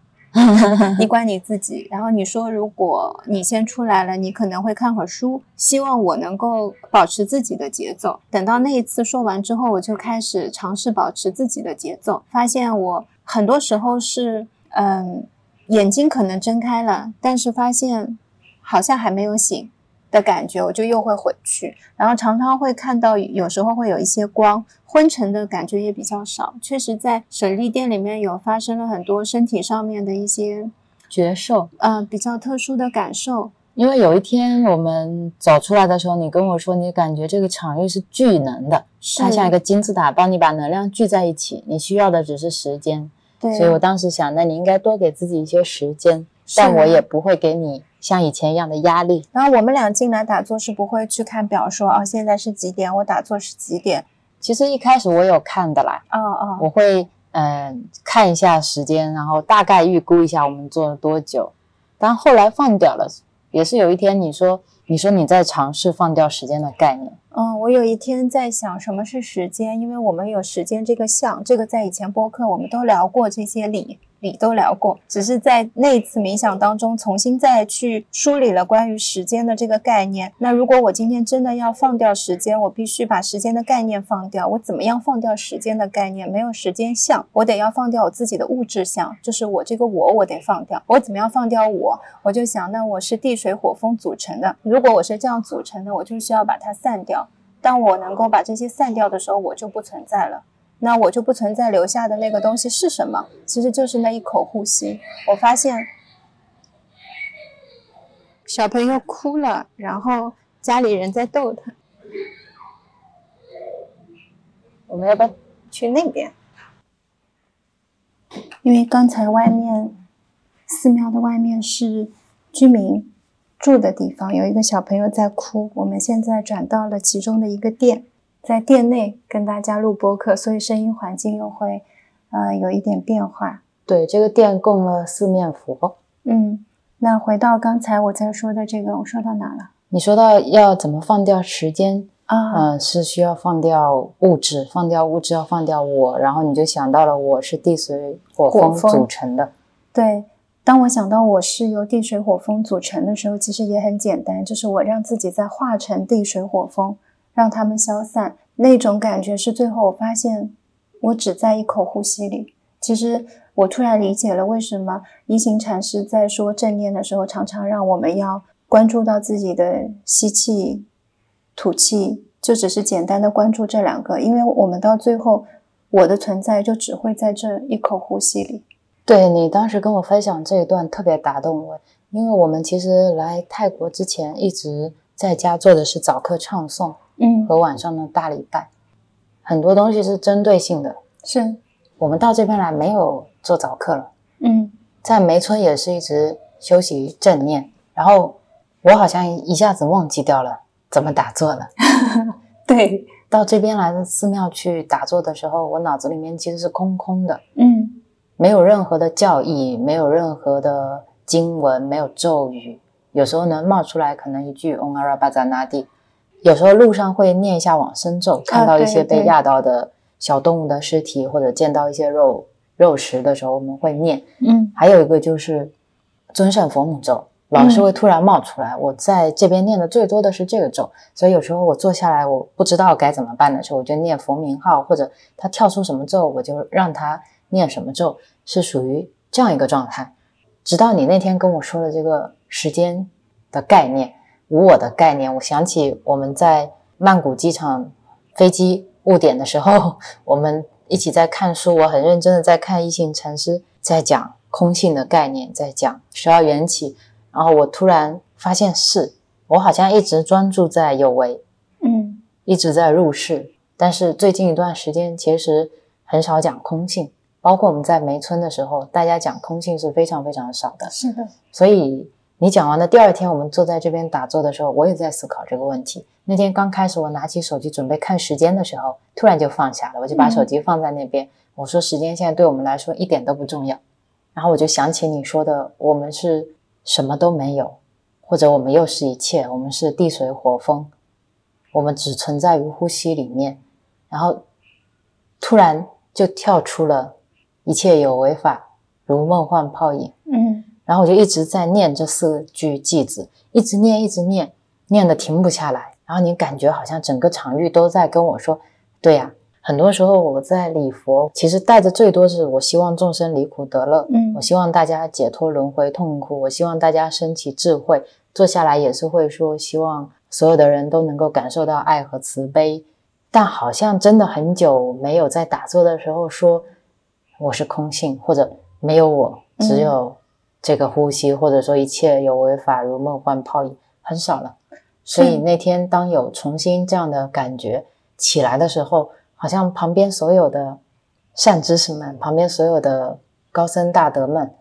你管你自己。然后你说如果你先出来了，你可能会看会儿书，希望我能够保持自己的节奏。等到那一次说完之后，我就开始尝试保持自己的节奏，发现我很多时候是嗯眼睛可能睁开了，但是发现。好像还没有醒的感觉，我就又会回去，然后常常会看到，有时候会有一些光，昏沉的感觉也比较少。确实，在水利店里面有发生了很多身体上面的一些觉受，嗯，比较特殊的感受。因为有一天我们走出来的时候，你跟我说，你感觉这个场域是聚能的，它像一个金字塔，帮你把能量聚在一起，你需要的只是时间。对，所以我当时想，那你应该多给自己一些时间，但我也不会给你。像以前一样的压力，然后我们俩进来打坐是不会去看表，说哦现在是几点，我打坐是几点。其实一开始我有看的啦，哦哦，我会嗯看一下时间，然后大概预估一下我们做了多久，但后来放掉了。也是有一天你说你说你在尝试放掉时间的概念，嗯，我有一天在想什么是时间，因为我们有时间这个项，这个在以前播客我们都聊过这些理。理都聊过，只是在那次冥想当中重新再去梳理了关于时间的这个概念。那如果我今天真的要放掉时间，我必须把时间的概念放掉。我怎么样放掉时间的概念？没有时间相，我得要放掉我自己的物质相，就是我这个我，我得放掉。我怎么样放掉我？我就想，那我是地水火风组成的。如果我是这样组成的，我就需要把它散掉。当我能够把这些散掉的时候，我就不存在了。那我就不存在留下的那个东西是什么？其实就是那一口呼吸。我发现小朋友哭了，然后家里人在逗他。我们要不要去那边？因为刚才外面寺庙的外面是居民住的地方，有一个小朋友在哭。我们现在转到了其中的一个店。在店内跟大家录播客，所以声音环境又会，呃，有一点变化。对，这个店供了四面佛。嗯，那回到刚才我在说的这个，我说到哪了？你说到要怎么放掉时间啊？嗯，是需要放掉物质，放掉物质要放掉我，然后你就想到了我是地水火风组成的。对，当我想到我是由地水火风组成的时候，其实也很简单，就是我让自己再化成地水火风。让他们消散，那种感觉是最后我发现，我只在一口呼吸里。其实我突然理解了为什么一行禅师在说正念的时候，常常让我们要关注到自己的吸气、吐气，就只是简单的关注这两个，因为我们到最后，我的存在就只会在这一口呼吸里。对你当时跟我分享这一段特别打动我，因为我们其实来泰国之前一直在家做的是早课唱诵。嗯，和晚上的大礼拜，很多东西是针对性的。是，我们到这边来没有做早课了。嗯，在梅村也是一直修习正念，然后我好像一下子忘记掉了怎么打坐了。对，到这边来的寺庙去打坐的时候，我脑子里面其实是空空的。嗯，没有任何的教义，没有任何的经文，没有咒语，有时候能冒出来可能一句 “Om Ara Baza Nadi”。有时候路上会念一下往生咒，看到一些被压到的小动物的尸体，或者见到一些肉肉食的时候，我们会念。嗯，还有一个就是尊圣佛母咒，老是会突然冒出来。我在这边念的最多的是这个咒，所以有时候我坐下来我不知道该怎么办的时候，我就念佛名号，或者他跳出什么咒，我就让他念什么咒，是属于这样一个状态。直到你那天跟我说了这个时间的概念、无我的概念，我想起我们在曼谷机场飞机误点的时候，我们一起在看书，我很认真的在看一行禅师在讲空性的概念，在讲十二缘起，然后我突然发现是我好像一直专注在有为，嗯一直在入世，但是最近一段时间其实很少讲空性。包括我们在梅村的时候，大家讲空性是非常非常少的。是的，所以你讲完的第二天，我们坐在这边打坐的时候，我也在思考这个问题。那天刚开始，我拿起手机准备看时间的时候，突然就放下了，我就把手机放在那边。我说时间现在对我们来说一点都不重要。然后我就想起你说的，我们是什么都没有，或者我们又是一切，我们是地水火风，我们只存在于呼吸里面。然后突然就跳出了。一切有为法，如梦幻泡影。嗯，然后我就一直在念这四句偈子，一直念，一直念，念的停不下来。然后你感觉好像整个场域都在跟我说：“对呀。”很多时候我在礼佛，其实带的最多是我希望众生离苦得乐，嗯我希望大家解脱轮回痛苦，我希望大家升起智慧。坐下来也是会说，希望所有的人都能够感受到爱和慈悲。但好像真的很久没有在打坐的时候说。我是空性，或者没有我，只有这个呼吸，或者说一切有为法如梦幻泡影，很少了。所以那天当有重新这样的感觉起来的时候，好像旁边所有的善知识们，旁边所有的高僧大德们，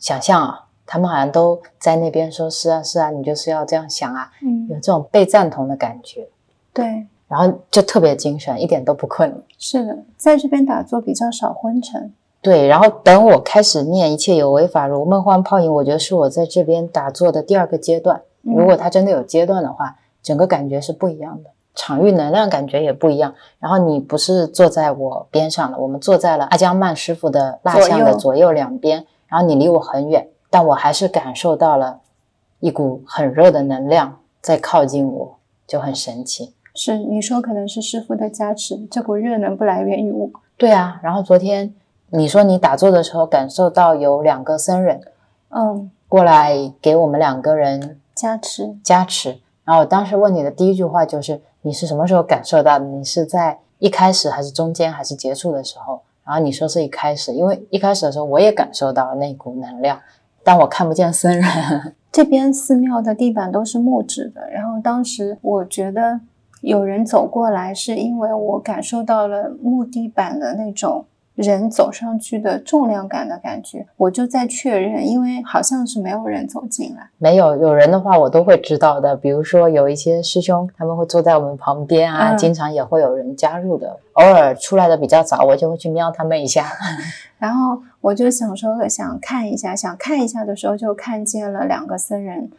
想象啊，他们好像都在那边说：“是啊，是啊，你就是要这样想啊。”嗯，有这种被赞同的感觉，对，然后就特别精神，一点都不困。是的，在这边打坐比较少昏沉。对，然后等我开始念一切有为法如梦幻泡影，我觉得是我在这边打坐的第二个阶段。嗯如果它真的有阶段的话，整个感觉是不一样的，场域能量感觉也不一样。然后你不是坐在我边上了，我们坐在了阿江曼师傅的蜡像的左右两边，然后你离我很远，但我还是感受到了一股很热的能量在靠近我，就很神奇。是你说可能是师傅的加持，这股热能不来源于我。对啊，然后昨天你说你打坐的时候感受到有两个僧人嗯，过来给我们两个人加持。加持，然后我当时问你的第一句话就是你是什么时候感受到的？你是在一开始还是中间还是结束的时候？然后你说是一开始，因为一开始的时候我也感受到了那股能量，但我看不见僧人。这边寺庙的地板都是木质的，然后当时我觉得有人走过来，是因为我感受到了木地板的那种人走上去的重量感的感觉，我就在确认，因为好像是没有人走进来。没有有人的话，我都会知道的。比如说有一些师兄，他们会坐在我们旁边啊，嗯经常也会有人加入的。偶尔出来的比较早，我就会去瞄他们一下。然后我就想说，想看一下，想看一下的时候，就看见了两个僧人，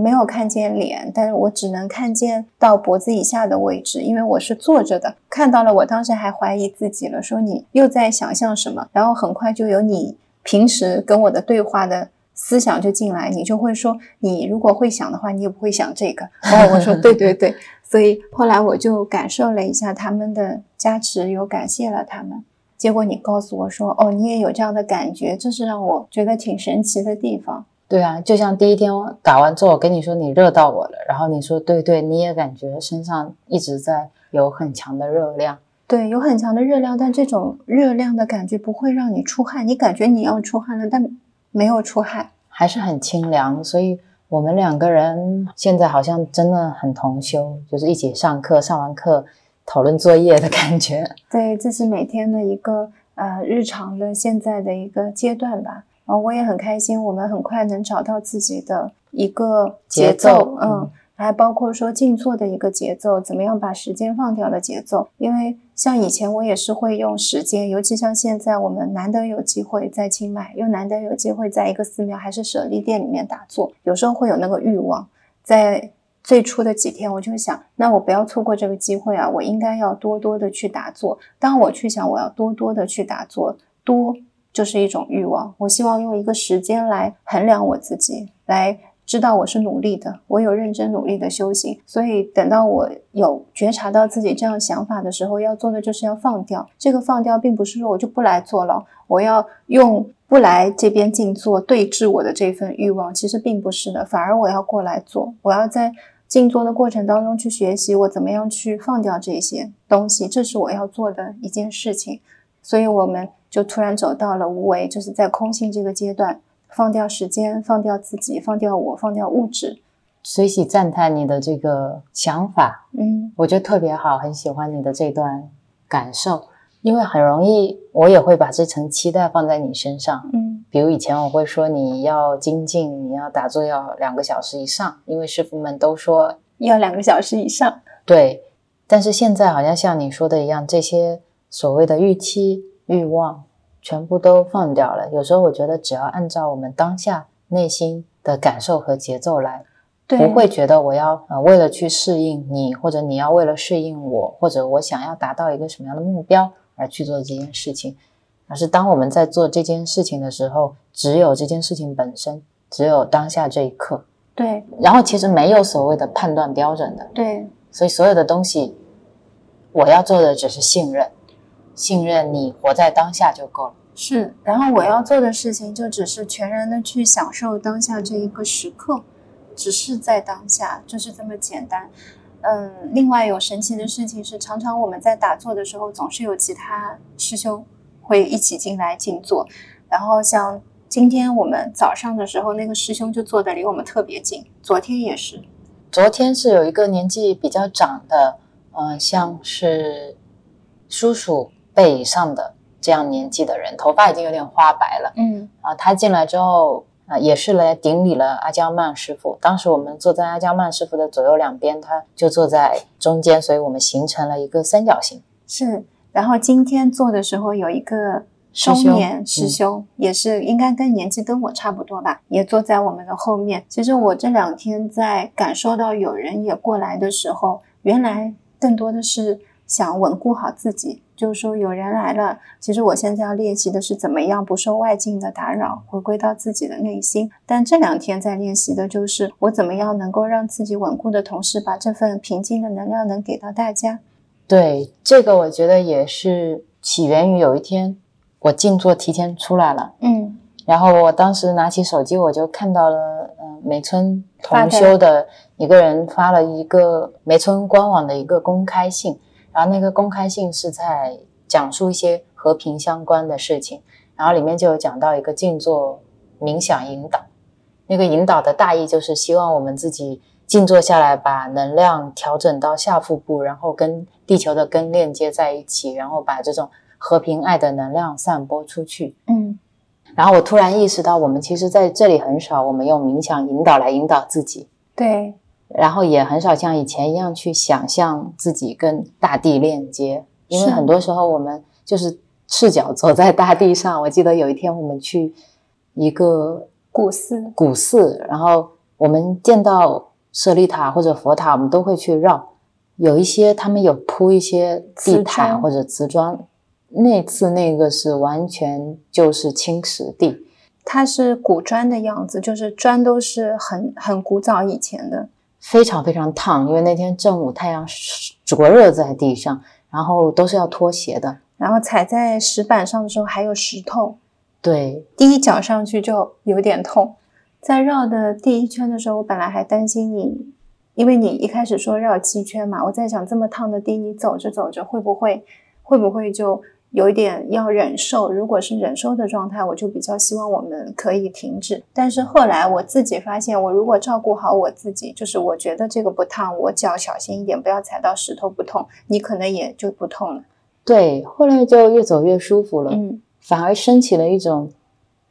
没有看见脸，但是我只能看见到脖子以下的位置，因为我是坐着的。看到了，我当时还怀疑自己了，说你又在想象什么？然后很快就有你平时跟我的对话的思想就进来，你就会说，你如果会想的话，你也不会想这个。然后我说，对对对。所以后来我就感受了一下他们的加持，又感谢了他们。结果你告诉我说，哦，你也有这样的感觉，这是让我觉得挺神奇的地方。对啊，就像第一天打完之后，我跟你说你热到我了，然后你说对对，你也感觉身上一直在有很强的热量。对，有很强的热量，但这种热量的感觉不会让你出汗，你感觉你要出汗了，但没有出汗。还是很清凉，所以我们两个人现在好像真的很同修，就是一起上课，上完课讨论作业的感觉。对，这是每天的一个呃日常的现在的一个阶段吧。然后我也很开心，我们很快能找到自己的一个节节奏嗯嗯，还包括说静坐的一个节奏，怎么样把时间放掉的节奏。因为像以前我也是会用时间，尤其像现在我们难得有机会在清迈，又难得有机会在一个寺庙还是舍利殿里面打坐，有时候会有那个欲望，在最初的几天，我就想，那我不要错过这个机会啊！我应该要多多的去打坐。当我去想我要多多的去打坐，多就是一种欲望。我希望用一个时间来衡量我自己，来知道我是努力的，我有认真努力的修行，所以等到我有觉察到自己这样想法的时候，要做的就是要放掉。这个放掉，并不是说我就不来做了，我要用不来这边静坐对峙我的这份欲望，其实并不是的，反而我要过来做，我要在静坐的过程当中去学习我怎么样去放掉这些东西，这是我要做的一件事情。所以我们就突然走到了无为，就是在空性这个阶段。放掉时间，放掉自己，放掉我，放掉物质。随喜赞叹你的这个想法，嗯，我觉得特别好，很喜欢你的这段感受，因为很容易我也会把这层期待放在你身上，嗯，比如以前我会说你要精进，你要打坐要两个小时以上，因为师傅们都说要两个小时以上，对，但是现在好像像你说的一样，这些所谓的预期、欲望。全部都放掉了。有时候我觉得，只要按照我们当下内心的感受和节奏来，不会觉得我要呃为了去适应你，或者你要为了适应我，或者我想要达到一个什么样的目标而去做这件事情。而是当我们在做这件事情的时候，只有这件事情本身，只有当下这一刻。对。然后其实没有所谓的判断标准的。对。所以所有的东西，我要做的只是信任。信任你活在当下就够了。是，然后我要做的事情就只是全然的去享受当下这一个时刻，只是在当下，就是这么简单。嗯，另外有神奇的事情是，常常我们在打坐的时候，总是有其他师兄会一起进来静坐。然后像今天我们早上的时候，那个师兄就坐的离我们特别近。昨天也是，昨天是有一个年纪比较长的，嗯，像是叔叔。辈以上的这样年纪的人，头发已经有点花白了。嗯，啊，他进来之后啊，也是来顶礼了阿江曼师傅。当时我们坐在阿江曼师傅的左右两边，他就坐在中间，所以我们形成了一个三角形。是，然后今天做的时候有一个中年师兄，也是应该跟年纪跟我差不多吧，也坐在我们的后面。其实我这两天在感受到有人也过来的时候，原来更多的是想稳固好自己。就是说有人来了，其实我现在要练习的是怎么样不受外境的打扰，回归到自己的内心。但这两天在练习的就是我怎么样能够让自己稳固的同时，把这份平静的能量能给到大家。对这个，我觉得也是起源于有一天我静坐提前出来了，嗯，然后我当时拿起手机，我就看到了，嗯，梅村同修的一个人发了一个梅村官网的一个公开信。然后那个公开信是在讲述一些和平相关的事情，然后里面就有讲到一个静坐冥想引导，那个引导的大意就是希望我们自己静坐下来，把能量调整到下腹部，然后跟地球的根链接在一起，然后把这种和平爱的能量散播出去。嗯，然后我突然意识到，我们其实在这里很少，我们用冥想引导来引导自己。对。然后也很少像以前一样去想象自己跟大地链接，因为很多时候我们就是赤脚走在大地上。我记得有一天我们去一个古寺，古寺，然后我们见到舍利塔或者佛塔，我们都会去绕。有一些他们有铺一些地毯或者瓷砖，那次那个是完全就是青石地，它是古砖的样子，就是砖都是很很古早以前的。非常非常烫，因为那天正午太阳灼热在地上，然后都是要脱鞋的。然后踩在石板上的时候还有石头，对，第一脚上去就有点痛。在绕的第一圈的时候，我本来还担心你，因为你一开始说绕七圈嘛，我在想这么烫的地，你走着走着会不会会不会就。有一点要忍受，如果是忍受的状态，我就比较希望我们可以停止。但是后来我自己发现，我如果照顾好我自己，就是我觉得这个不烫，我脚小心一点，不要踩到石头不痛，你可能也就不痛了。对，后来就越走越舒服了，嗯，反而升起了一种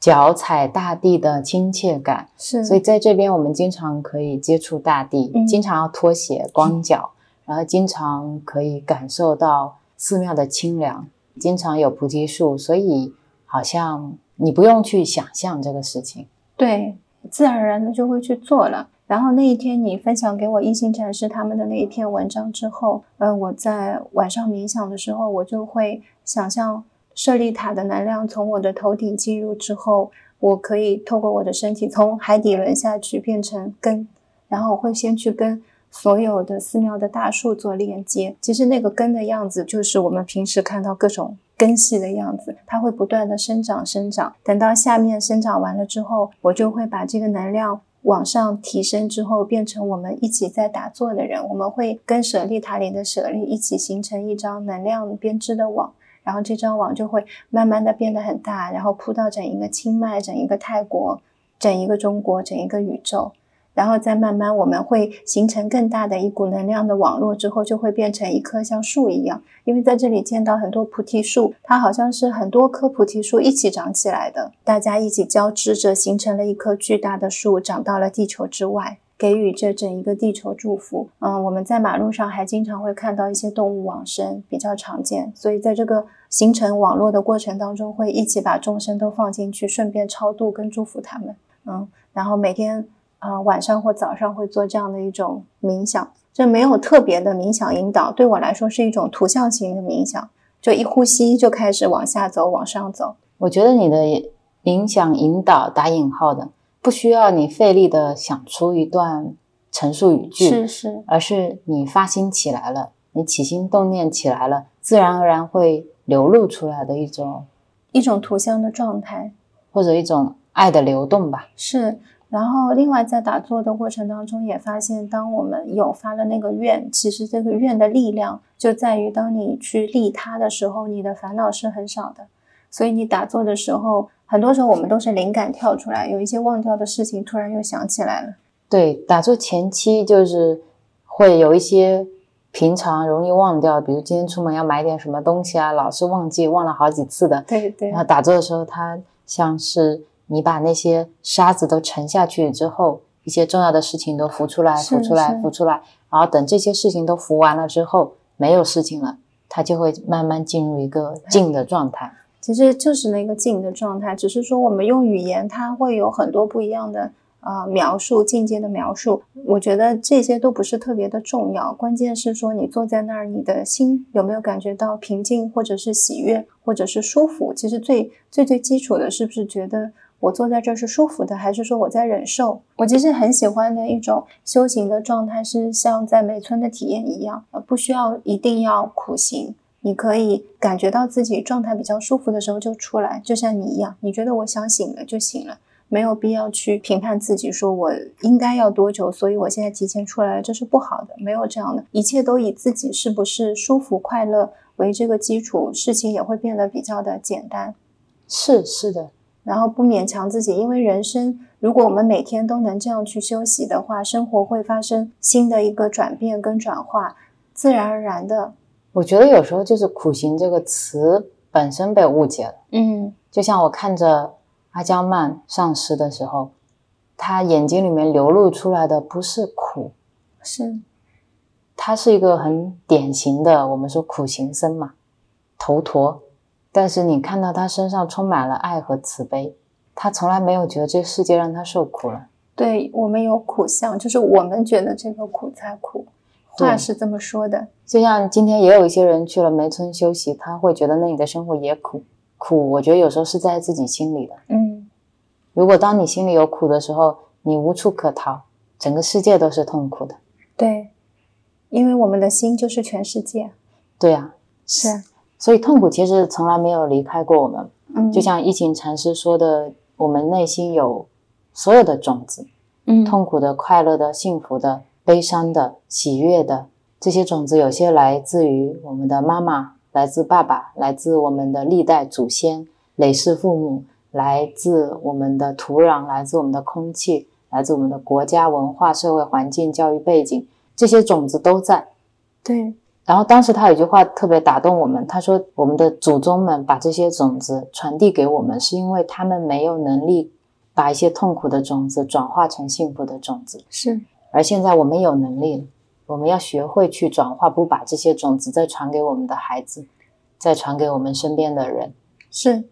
脚踩大地的亲切感。是，所以在这边我们经常可以接触大地，经常要脱鞋光脚，然后经常可以感受到寺庙的清凉。经常有菩提树，所以好像你不用去想象这个事情，对，自然而然的就会去做了。然后那一天你分享给我一心禅师他们的那一篇文章之后，呃，我在晚上冥想的时候，我就会想象舍利塔的能量从我的头顶进入之后，我可以透过我的身体从海底轮下去变成根，然后我会先去跟所有的寺庙的大树做链接。其实那个根的样子，就是我们平时看到各种根系的样子，它会不断的生长生长。等到下面生长完了之后，我就会把这个能量往上提升之后，变成我们一起在打坐的人。我们会跟舍利塔里的舍利一起形成一张能量编织的网。然后这张网就会慢慢的变得很大，然后铺到整一个清迈、整一个泰国、整一个中国、整一个宇宙，然后再慢慢我们会形成更大的一股能量的网络之后，就会变成一棵像树一样。因为在这里见到很多菩提树，它好像是很多棵菩提树一起长起来的，大家一起交织着形成了一棵巨大的树，长到了地球之外。给予这整一个地球祝福。嗯，我们在马路上还经常会看到一些动物往生，比较常见。所以在这个形成网络的过程当中，会一起把众生都放进去，顺便超度跟祝福他们。嗯，然后每天啊晚上或早上会做这样的一种冥想。这没有特别的冥想引导，对我来说是一种图像型的冥想，就一呼吸就开始往下走，往上走。我觉得你的冥想引导打引号的。不需要你费力的想出一段陈述语句，是是，而是你发心起来了，你起心动念起来了，自然而然会流露出来的一种一种图像的状态，或者一种爱的流动吧。是，然后另外在打坐的过程当中，也发现，当我们有发了那个愿，其实这个愿的力量就在于，当你去利他的时候，你的烦恼是很少的。所以你打坐的时候，很多时候我们都是灵感跳出来，有一些忘掉的事情突然又想起来了。对，打坐前期就是会有一些平常容易忘掉，比如今天出门要买点什么东西啊，老是忘记，忘了好几次的。对对。然后打坐的时候，它像是你把那些沙子都沉下去之后，一些重要的事情都浮出来，浮出来，浮出来。然后等这些事情都浮完了之后，没有事情了，它就会慢慢进入一个静的状态。其实就是那个静的状态，只是说我们用语言，它会有很多不一样的啊描述境界的描述。我觉得这些都不是特别的重要，关键是说你坐在那儿，你的心有没有感觉到平静，或者是喜悦，或者是舒服？其实最最最基础的是不是觉得我坐在这儿是舒服的，还是说我在忍受？我其实很喜欢的一种修行的状态，是像在梅村的体验一样，不需要一定要苦行。你可以感觉到自己状态比较舒服的时候就出来，就像你一样，你觉得我想醒了就醒了，没有必要去评判自己，说我应该要多久，所以我现在提前出来了，这是不好的，没有这样的，一切都以自己是不是舒服快乐为这个基础，事情也会变得比较的简单。是是的，然后不勉强自己，因为人生如果我们每天都能这样去休息的话，生活会发生新的一个转变跟转化，自然而然的。我觉得有时候就是“苦行”这个词本身被误解了。嗯，就像我看着阿娇曼上师的时候，他眼睛里面流露出来的不是苦，是，他是一个很典型的我们说苦行僧嘛，头陀。但是你看到他身上充满了爱和慈悲，他从来没有觉得这个世界让他受苦了。对我们有苦相，就是我们觉得这个苦才苦。话是这么说的，就像今天也有一些人去了梅村休息，他会觉得那里的生活也苦，苦。我觉得有时候是在自己心里的。嗯，如果当你心里有苦的时候，你无处可逃，整个世界都是痛苦的。对，因为我们的心就是全世界。对呀，是。所以痛苦其实从来没有离开过我们。嗯，就像一情禅师说的，我们内心有所有的种子，嗯，痛苦的、快乐的、幸福的。悲伤的、喜悦的这些种子，有些来自于我们的妈妈，来自爸爸，来自我们的历代祖先、累世父母，来自我们的土壤，来自我们的空气，来自我们的国家文化、社会环境、教育背景，这些种子都在。对。然后当时他有句话特别打动我们，他说：“我们的祖宗们把这些种子传递给我们，是因为他们没有能力把一些痛苦的种子转化成幸福的种子。”是。而现在我们有能力了，我们要学会去转化，不把这些种子再传给我们的孩子，再传给我们身边的人。是，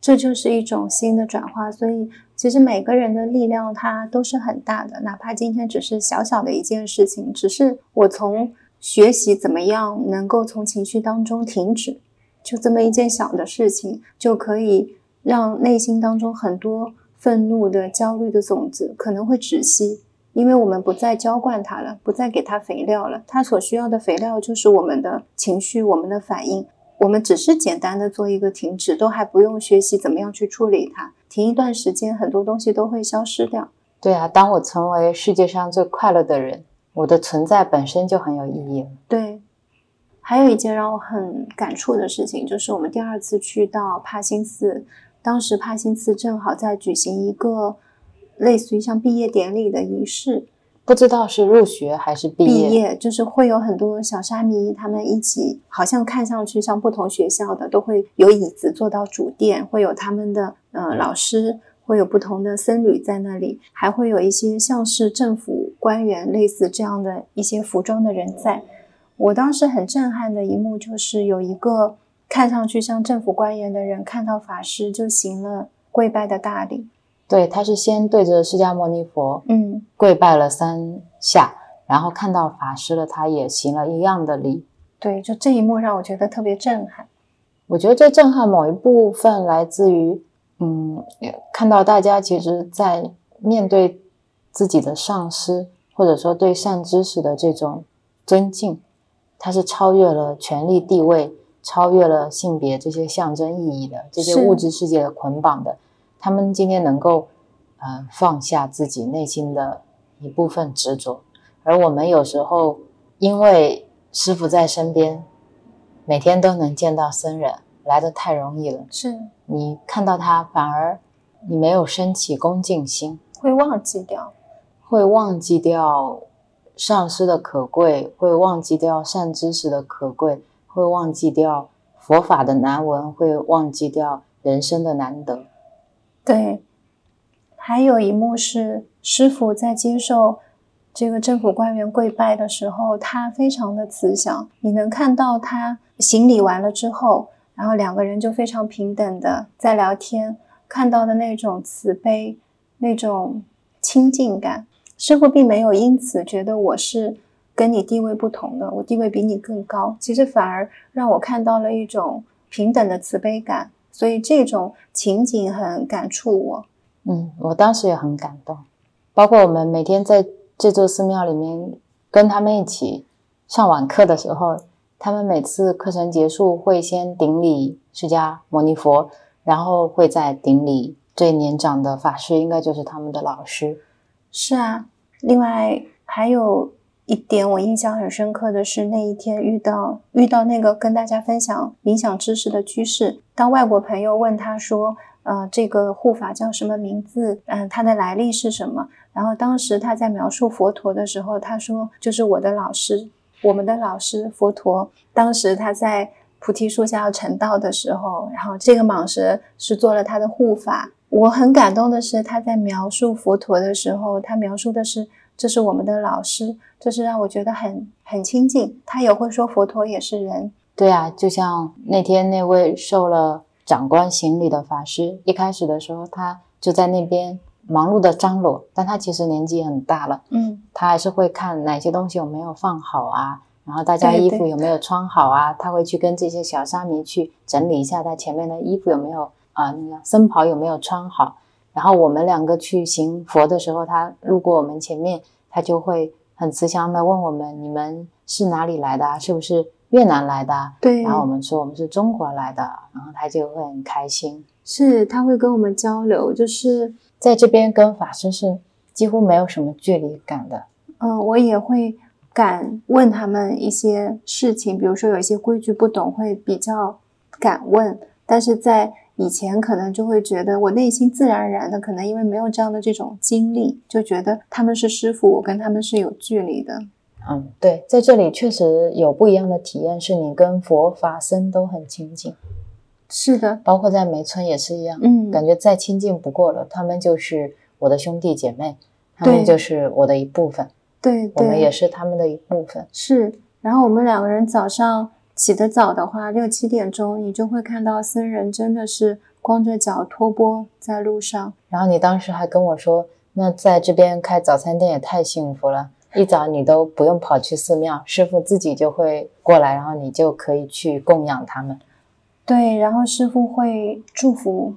这就是一种新的转化。所以，其实每个人的力量它都是很大的，哪怕今天只是小小的一件事情，只是我从学习怎么样能够从情绪当中停止，就这么一件小的事情，就可以让内心当中很多。愤怒的、焦虑的种子可能会止息，因为我们不再浇灌它了，不再给它肥料了。它所需要的肥料就是我们的情绪、我们的反应。我们只是简单的做一个停止，都还不用学习怎么样去处理它。停一段时间，很多东西都会消失掉。对啊，当我成为世界上最快乐的人，我的存在本身就很有意义了。对。还有一件让我很感触的事情，就是我们第二次去到帕辛寺，当时帕辛寺正好在举行一个类似于像毕业典礼的仪式，不知道是入学还是毕业。毕业就是会有很多小沙弥，他们一起，好像看上去像不同学校的，都会有椅子坐到主殿，会有他们的呃老师，会有不同的僧侣在那里，还会有一些像是政府官员类似这样的一些服装的人在。我当时很震撼的一幕，就是有一个看上去像政府官员的人，看到法师就行了跪拜的大礼。对，他是先对着释迦牟尼佛，嗯，跪拜了三下，然后看到法师了，他也行了一样的礼。对，就这一幕让我觉得特别震撼。我觉得这震撼某一部分来自于，嗯，看到大家其实，在面对自己的上司，或者说对善知识的这种尊敬。它是超越了权力地位，超越了性别这些象征意义的这些物质世界的捆绑的。他们今天能够，呃，放下自己内心的一部分执着，而我们有时候因为师傅在身边，每天都能见到僧人，来的太容易了。是你看到他，反而你没有升起恭敬心，会忘记掉，会忘记掉。上师的可贵，会忘记掉善知识的可贵，会忘记掉佛法的难闻，会忘记掉人生的难得。对，还有一幕是师傅在接受这个政府官员跪拜的时候，他非常的慈祥。你能看到他行礼完了之后，然后两个人就非常平等的在聊天，看到的那种慈悲，那种亲近感。师傅并没有因此觉得我是跟你地位不同的，我地位比你更高。其实反而让我看到了一种平等的慈悲感，所以这种情景很感触我。嗯，我当时也很感动。包括我们每天在这座寺庙里面跟他们一起上晚课的时候，他们每次课程结束会先顶礼释迦牟尼佛，然后会再顶礼最年长的法师，应该就是他们的老师。是啊，另外还有一点我印象很深刻的是那一天遇到遇到那个跟大家分享冥想知识的居士，当外国朋友问他说，呃，这个护法叫什么名字？嗯，他的来历是什么？然后当时他在描述佛陀的时候，他说就是我的老师，我们的老师佛陀。当时他在菩提树下要成道的时候，然后这个蟒蛇是做了他的护法。我很感动的是，他在描述佛陀的时候，他描述的是这是我们的老师，这是让我觉得很很亲近。他也会说佛陀也是人，对啊，就像那天那位受了长官行礼的法师，一开始的时候他就在那边忙碌的张罗，但他其实年纪很大了，嗯，他还是会看哪些东西有没有放好啊，然后大家衣服有没有穿好啊，他会去跟这些小沙弥去整理一下他前面的衣服有没有。啊，那个僧袍有没有穿好？然后我们两个去行佛的时候，他路过我们前面，他就会很慈祥的问我们：“你们是哪里来的？是不是越南来的？”对。然后我们说我们是中国来的，然后他就会很开心。是他会跟我们交流，就是在这边跟法师是几乎没有什么距离感的。嗯，我也会敢问他们一些事情，比如说有一些规矩不懂，会比较敢问，但是在。以前可能就会觉得我内心自然而然的，可能因为没有这样的这种经历，就觉得他们是师傅，我跟他们是有距离的。嗯，对，在这里确实有不一样的体验，是你跟佛法僧都很亲近。是的，包括在梅村也是一样，嗯，感觉再亲近不过了。他们就是我的兄弟姐妹，他们就是我的一部分。对，我们也是他们的一部分。是，然后我们两个人早上。起得早的话，六七点钟，你就会看到僧人真的是光着脚托钵在路上。然后你当时还跟我说，那在这边开早餐店也太幸福了，一早你都不用跑去寺庙，师傅自己就会过来，然后你就可以去供养他们。对，然后师傅会祝福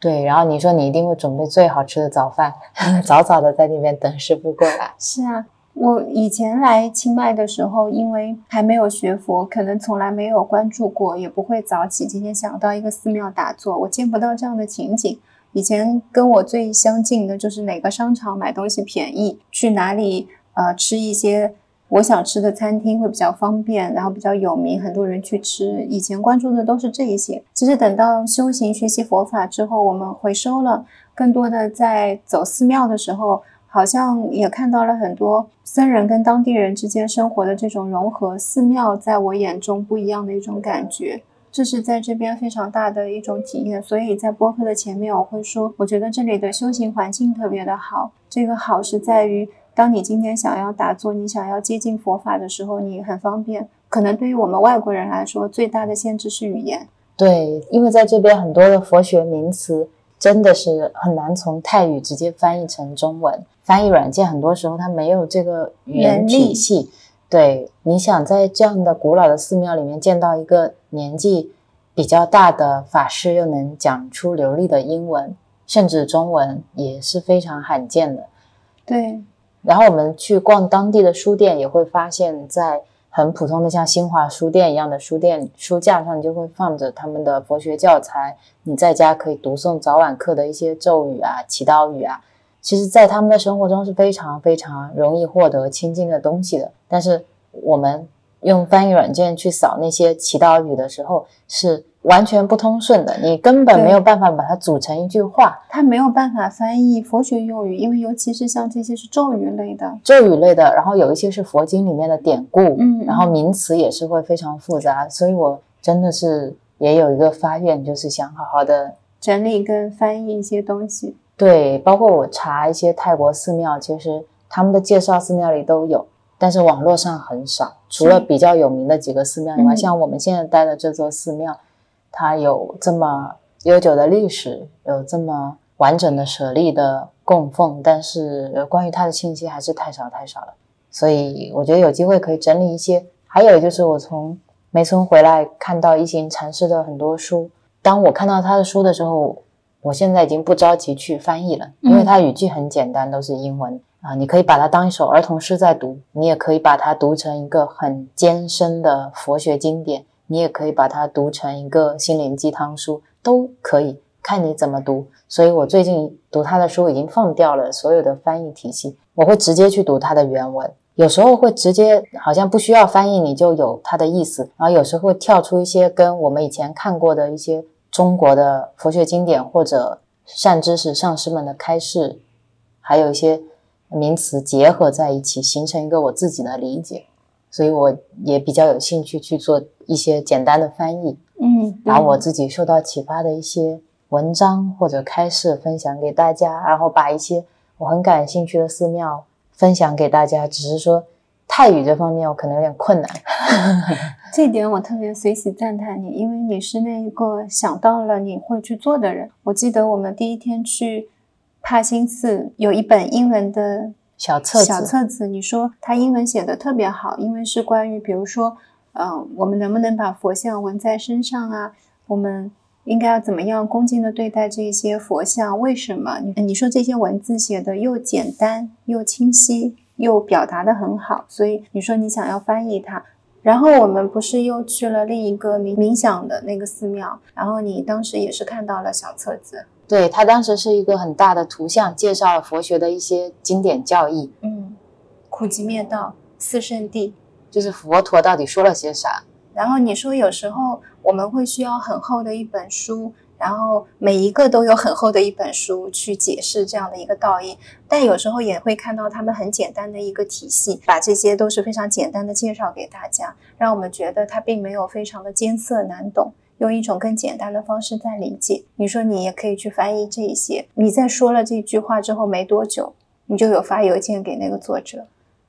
对，然后你说你一定会准备最好吃的早饭，早早的在那边等师傅过来。是啊，我以前来清迈的时候，因为还没有学佛，可能从来没有关注过，也不会早起。今天想到一个寺庙打坐，我见不到这样的情景。以前跟我最相近的就是哪个商场买东西便宜，去哪里呃吃一些我想吃的餐厅会比较方便，然后比较有名，很多人去吃。以前关注的都是这一些。其实等到修行学习佛法之后，我们回收了，更多的在走寺庙的时候，好像也看到了很多僧人跟当地人之间生活的这种融合。寺庙在我眼中不一样的一种感觉。这是在这边非常大的一种体验，所以在播客的前面我会说，我觉得这里的修行环境特别的好。这个好是在于，当你今天想要打坐，你想要接近佛法的时候，你很方便。可能对于我们外国人来说，最大的限制是语言。对，因为在这边很多的佛学名词真的是很难从泰语直接翻译成中文，翻译软件很多时候它没有这个语言体系。对，你想在这样的古老的寺庙里面见到一个年纪比较大的法师，又能讲出流利的英文，甚至中文，也是非常罕见的。对。然后我们去逛当地的书店，也会发现，在很普通的像新华书店一样的书店书架上，就会放着他们的佛学教材。你在家可以读诵早晚课的一些咒语啊、祈祷语啊。其实，在他们的生活中是非常非常容易获得亲近的东西的。但是，我们用翻译软件去扫那些祈祷语的时候，是完全不通顺的。你根本没有办法把它组成一句话。它没有办法翻译佛学用语，因为尤其是像这些是咒语类的，咒语类的，然后有一些是佛经里面的典故，嗯，然后名词也是会非常复杂。所以我真的是也有一个发愿，就是想好好的整理跟翻译一些东西。对，包括我查一些泰国寺庙，其实他们的介绍寺庙里都有，但是网络上很少。除了比较有名的几个寺庙以外，像我们现在待的这座寺庙，它有这么悠久的历史，有这么完整的舍利的供奉，但是关于它的信息还是太少太少了。所以我觉得有机会可以整理一些。还有就是我从梅村回来，看到一行禅师的很多书，当我看到他的书的时候。我现在已经不着急去翻译了，因为他语句很简单，都是英文啊。你可以把它当一首儿童诗在读，你也可以把它读成一个很艰深的佛学经典，你也可以把它读成一个心灵鸡汤书，都可以看你怎么读。所以我最近读他的书已经放掉了所有的翻译体系，我会直接去读他的原文。有时候会直接好像不需要翻译，你就有它的意思。然后有时候会跳出一些跟我们以前看过的一些。中国的佛学经典或者善知识上师们的开示，还有一些名词结合在一起，形成一个我自己的理解，所以我也比较有兴趣去做一些简单的翻译，嗯，把我自己受到启发的一些文章或者开示分享给大家，然后把一些我很感兴趣的寺庙分享给大家，只是说。泰语这方面我可能有点困难，这点我特别随喜赞叹你，因为你是那一个想到了你会去做的人。我记得我们第一天去帕辛寺，有一本英文的小册子，小册子，你说他英文写的特别好，因为是关于，比如说，嗯，我们能不能把佛像纹在身上啊？我们应该要怎么样恭敬的对待这些佛像？为什么？你你说这些文字写的又简单又清晰。又表达的很好，所以你说你想要翻译它，然后我们不是又去了另一个冥冥想的那个寺庙，然后你当时也是看到了小册子，对，他当时是一个很大的图像，介绍了佛学的一些经典教义，嗯，苦集灭道四圣谛，就是佛陀到底说了些啥？然后你说有时候我们会需要很厚的一本书。然后每一个都有很厚的一本书去解释这样的一个道义，但有时候也会看到他们很简单的一个体系，把这些都是非常简单的介绍给大家，让我们觉得它并没有非常的艰涩难懂，用一种更简单的方式在理解。你说你也可以去翻译这一些，你在说了这句话之后没多久，你就有发邮件给那个作者，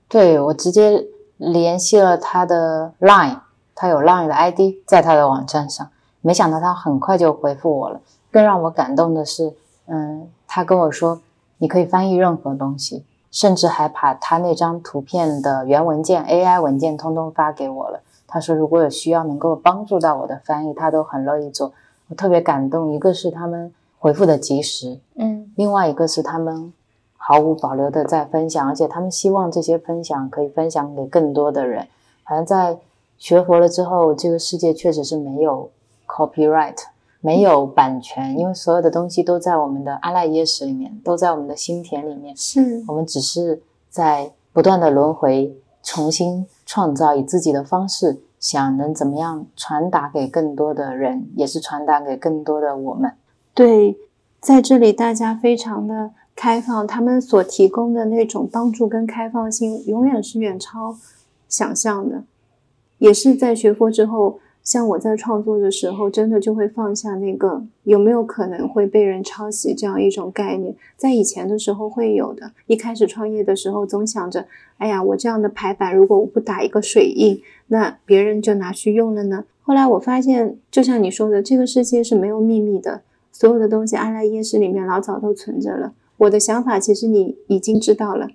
对我直接联系了他的 Line，他有 Line 的 ID 在他的网站上。没想到他很快就回复我了。更让我感动的是，嗯，他跟我说，你可以翻译任何东西，甚至还把他那张图片的原文件 AI 文件通通发给我了。他说，如果有需要能够帮助到我的翻译，他都很乐意做。我特别感动。一个是他们回复的及时，嗯另外一个是他们毫无保留的在分享，而且他们希望这些分享可以分享给更多的人。好像在学佛了之后，这个世界确实是没有 copyright，没有版权，因为所有的东西都在我们的阿赖耶识里面，都在我们的心田里面。是我们只是在不断的轮回，重新创造，以自己的方式，想能怎么样传达给更多的人，也是传达给更多的我们。对，在这里大家非常的开放，他们所提供的那种帮助跟开放性，永远是远超想象的。也是在学佛之后，像我在创作的时候，真的就会放下那个有没有可能会被人抄袭这样一种概念。在以前的时候会有的，一开始创业的时候，总想着，哎呀，我这样的排版，如果我不打一个水印，那别人就拿去用了呢。后来我发现，就像你说的，这个世界是没有秘密的，所有的东西阿赖耶识里面老早都存着了。我的想法其实你已经知道了，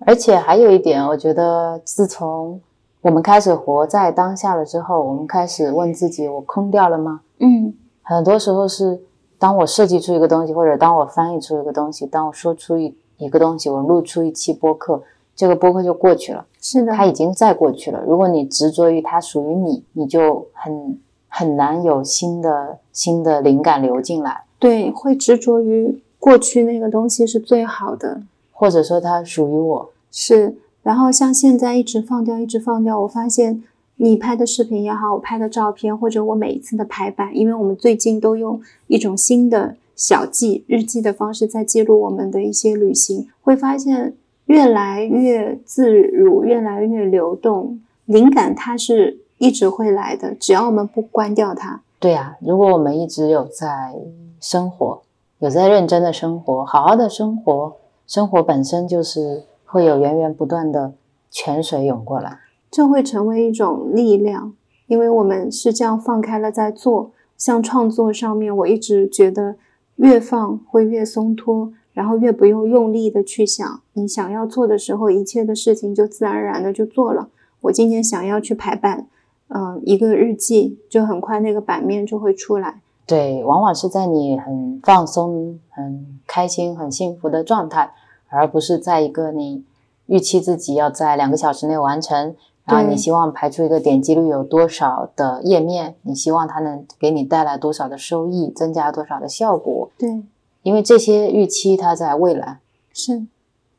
而且还有一点，我觉得自从我们开始活在当下了之后，我们开始问自己：我空掉了吗？嗯很多时候是当我设计出一个东西，或者当我翻译出一个东西，当我说出一一个东西，我录出一期播客，这个播客就过去了。是的，它已经在过去了。如果你执着于它属于你，你就很很难有新的新的灵感流进来，对，会执着于过去那个东西是最好的，或者说它属于我。是。然后像现在一直放掉，一直放掉，我发现你拍的视频也好，我拍的照片，或者我每一次的排版，因为我们最近都用一种新的小记日记的方式在记录我们的一些旅行，会发现越来越自如，越来越流动，灵感它是一直会来的，只要我们不关掉它。对呀、如果我们一直有在生活，有在认真的生活，好好的生活，生活本身就是会有源源不断的泉水涌过来。这会成为一种力量，因为我们是这样放开了在做。像创作上面，我一直觉得越放会越松脱，然后越不用用力的去想。你想要做的时候，一切的事情就自然而然的就做了。我今天想要去排版，嗯、一个日记，就很快那个版面就会出来。对，往往是在你很放松、很开心、很幸福的状态，而不是在一个你预期自己要在两个小时内完成，然后你希望排出一个点击率有多少的页面，你希望它能给你带来多少的收益，增加多少的效果，对，因为这些预期它在未来，是，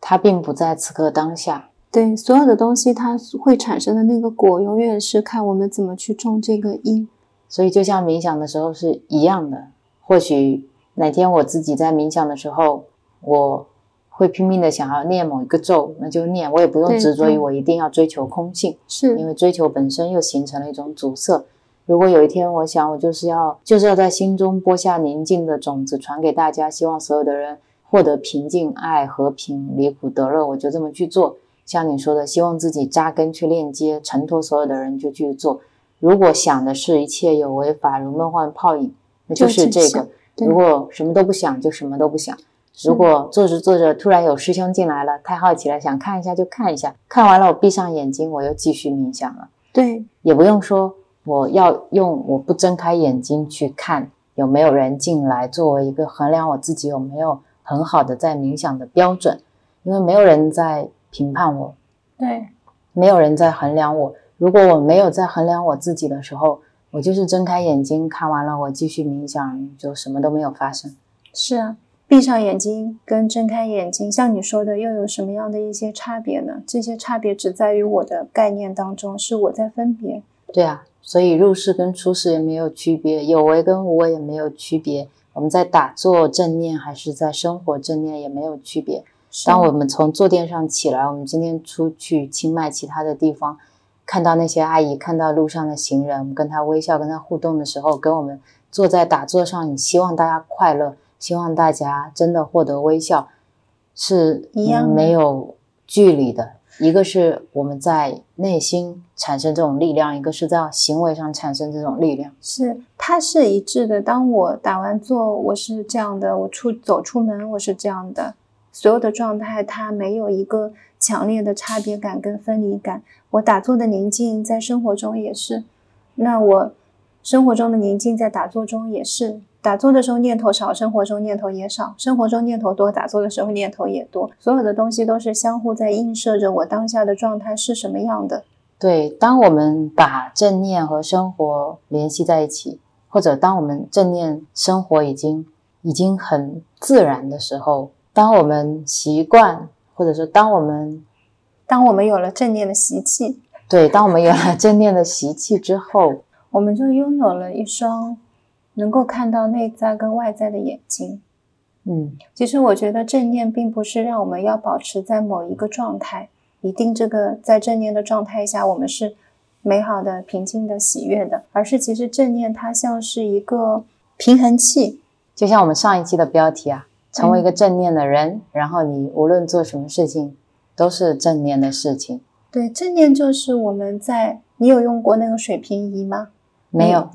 它并不在此刻当下。对，所有的东西它会产生的那个果，永远是看我们怎么去种这个因。所以就像冥想的时候是一样的。或许哪天我自己在冥想的时候，我会拼命的想要念某一个咒，那就念，我也不用执着于嗯我一定要追求空性，是因，为追求本身又形成了一种阻塞。如果有一天我想我就是要就是要在心中播下宁静的种子，传给大家，希望所有的人获得平静、爱、和平、离苦得乐，我就这么去做。像你说的，希望自己扎根去链接，承托所有的人就去做。如果想的是一切有为法如梦幻泡影，那就是这个。如果什么都不想，就什么都不想。是如果做着做着突然有师兄进来了，太好奇了，想看一下就看一下，看完了我闭上眼睛，我又继续冥想了，对，也不用说我要用我不睁开眼睛去看有没有人进来，作为一个衡量我自己有没有很好的在冥想的标准，因为没有人在评判我，对，没有人在衡量我。如果我没有在衡量我自己的时候，我就是睁开眼睛看完了，我继续冥想，就什么都没有发生。是啊。闭上眼睛跟睁开眼睛，像你说的，又有什么样的一些差别呢？这些差别只在于我的概念当中，是我在分别。对啊，所以入世跟出世也没有区别，有为跟无为也没有区别。我们在打坐正念还是在生活正念也没有区别。当我们从坐垫上起来，我们今天出去清迈其他的地方，看到那些阿姨，看到路上的行人，我们跟他微笑，跟他互动的时候，跟我们坐在打坐上，你希望大家快乐，希望大家真的获得微笑，是一样的没有距离的。一个是我们在内心产生这种力量，一个是在行为上产生这种力量。是它是一致的。当我打完坐，我是这样的；我出走出门，我是这样的。所有的状态，它没有一个强烈的差别感跟分离感。我打坐的宁静，在生活中也是；那我生活中的宁静，在打坐中也是。打坐的时候念头少，生活中念头也少；生活中念头多，打坐的时候念头也多。所有的东西都是相互在映射着我当下的状态是什么样的。对，当我们把正念和生活联系在一起，或者当我们正念生活已经已经很自然的时候，当我们习惯，或者说当我们当我们有了正念的习气，对，当我们有了正念的习气之后，我们就拥有了一双。能够看到内在跟外在的眼睛，嗯，其实我觉得正念并不是让我们要保持在某一个状态，一定这个在正念的状态下我们是美好的、平静的、喜悦的，而是其实正念它像是一个平衡器，就像我们上一期的标题啊，成为一个正念的人，然后你无论做什么事情都是正念的事情。对，正念就是我们在你有用过那个水平仪吗？没有。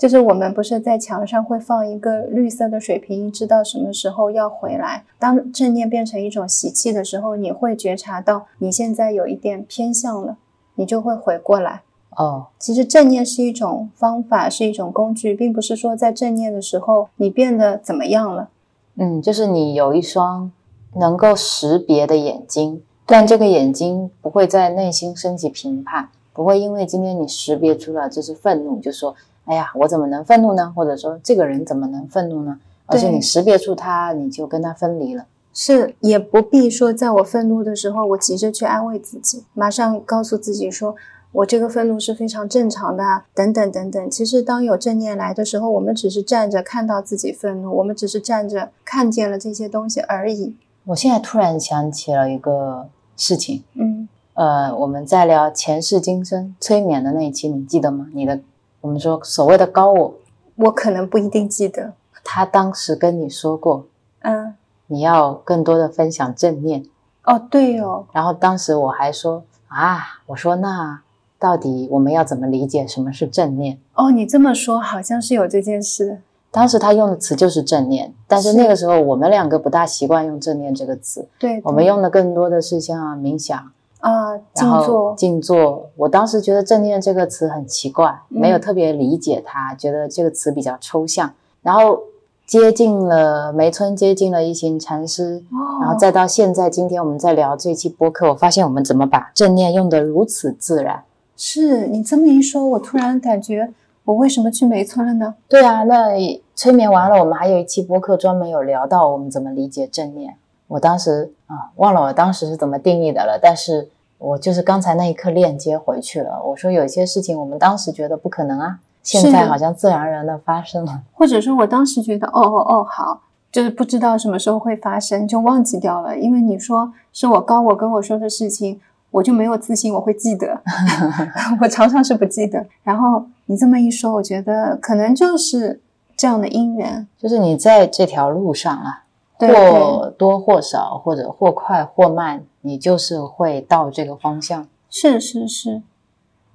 就是我们不是在墙上会放一个绿色的水瓶，知道什么时候要回来。当正念变成一种习气的时候，你会觉察到你现在有一点偏向了，你就会回过来。哦，其实正念是一种方法，是一种工具，并不是说在正念的时候你变得怎么样了。嗯，就是你有一双能够识别的眼睛，但这个眼睛不会在内心升起评判，不会因为今天你识别出了这是愤怒，就说。哎呀，我怎么能愤怒呢？或者说，这个人怎么能愤怒呢？而且你识别出他，你就跟他分离了。是，也不必说，在我愤怒的时候，我急着去安慰自己，马上告诉自己说，我这个愤怒是非常正常的，等等等等。其实，当有正念来的时候，我们只是站着看到自己愤怒，我们只是站着看见了这些东西而已。我现在突然想起了一个事情，嗯，呃，我们在聊前世今生催眠的那一期，你记得吗？你的。我们说所谓的高我，我可能不一定记得。他当时跟你说过，嗯，你要更多的分享正念。哦，对哦。然后当时我还说啊，我说那到底我们要怎么理解什么是正念？哦，你这么说好像是有这件事。当时他用的词就是正念，但是那个时候我们两个不大习惯用正念这个词。对，我们用的更多的是像冥想。啊，静坐，静坐。我当时觉得“正念”这个词很奇怪，没有特别理解它，觉得这个词比较抽象。然后接近了梅村，接近了一行禅师，然后再到现在，今天我们在聊这期播客，我发现我们怎么把正念用得如此自然。是你这么一说，我突然感觉，我为什么去梅村了呢？对啊，那催眠完了，我们还有一期播客专门有聊到我们怎么理解正念。我当时啊，忘了我当时是怎么定义的了。但是我就是刚才那一刻链接回去了。我说有些事情我们当时觉得不可能啊，现在好像自然而然的发生了。或者说我当时觉得哦哦哦好，就是不知道什么时候会发生，就忘记掉了。因为你说是我高我跟我说的事情，我就没有自信我会记得 我常常是不记得。然后你这么一说，我觉得可能就是这样的因缘，就是你在这条路上啊。或多或少，或者或快或慢，你就是会到这个方向。是是是，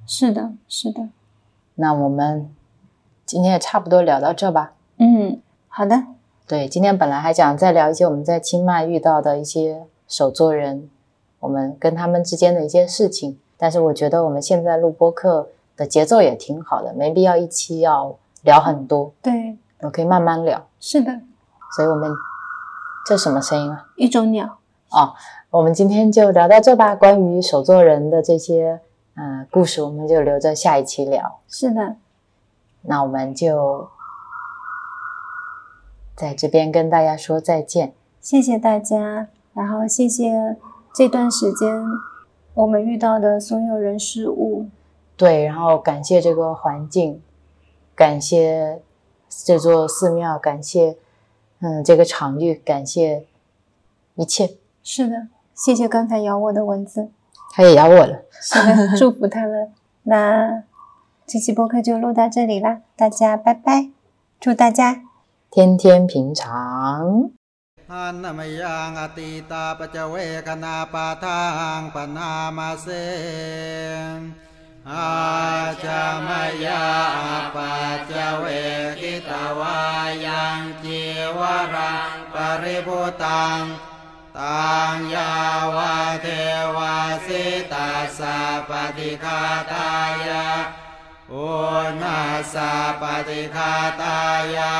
是的，是的。那我们今天也差不多聊到这吧。嗯，好的。对，今天本来还想再聊一些我们在清迈遇到的一些手作人，我们跟他们之间的一些事情。但是我觉得我们现在录播课的节奏也挺好的，没必要一期要聊很多。对，我可以慢慢聊。是的，所以我们。这什么声音啊？一种鸟哦。我们今天就聊到这吧。关于手作人的这些嗯故事，我们就留着下一期聊。是的，那我们就在这边跟大家说再见。谢谢大家，然后谢谢这段时间我们遇到的所有人事物。对，然后感谢这个环境，感谢这座寺庙，感谢。嗯，这个场域，感谢一切。是的，谢谢刚才咬我的蚊子，它也咬我了。是的，祝福他们。那这期播客就录到这里啦，大家拜拜，祝大家天天平常。อาจามยาปัจเ อาจเวกิตวายังจีวรังปริพุตังตังยาวาเทวาสิตาสะปฏิคาตายะอุณาสะปฏิคาตายะ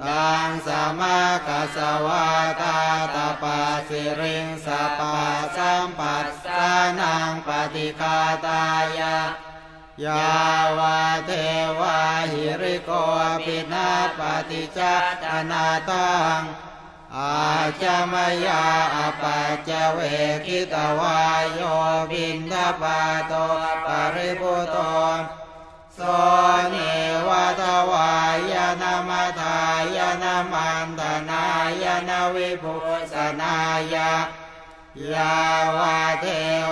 ตังสมากัสวาตาตาปาสิริงสปาสัมปัสสานังปฏิคาตายะยาวาเทวาหิริโกปินาปฏิจจนาตังอาจามยาอปัจจเวกิตวายโยบินทปาโตปริปุโต สเนวัตวายนามาทายนามันตนายนาวิปุสนายายาวาเท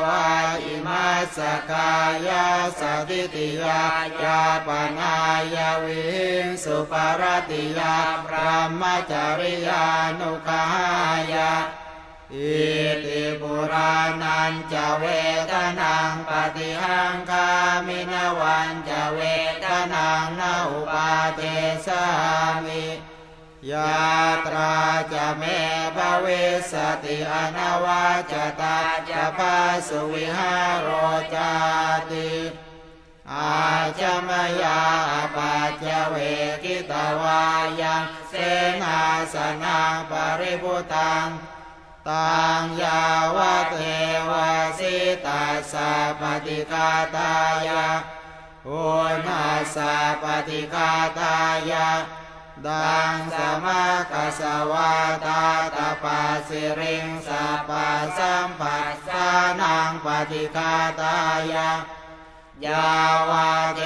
วาอิมาสกายาสติติยายาปนายาวิงสุปารติยาพระมจริยานุกายา อิติปุรานันจะเวทนังปฏิหังคามินวันจะเวทนังนาอุปาเทสามิยาตราจะเมภเวสติอนาวาจตาจะพาสุวิหารโรจาติอาจมยาปัจจเวกิตวายังเสนาสนังปริพุตัง ตังยาวะเทวาสิตาสาปฏิกาตายะโอนาสาปฏิกาตายะดังสมากัสวาตาตาปาสิริงสาปาสัมปัสสานังปฏิคาตายะ ยาวาเท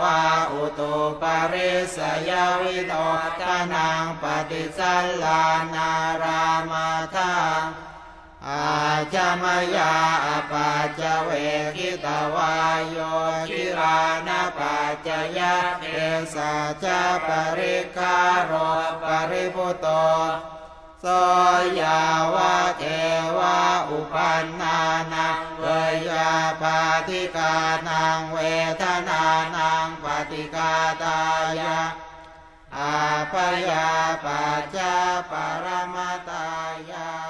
วาอุตุปริสยาวิโตทานังปฏิสัลลานารามาทังอาจามยาปัจจเวกิตวายโยกิรานาปัจจยะเอสาจาปริคารปริพุโต สยาวะเทวะอุปันนานังเวยาปาติกานังเวทนานังปฏิกาตายะอาปยาปัจจาปรมตายา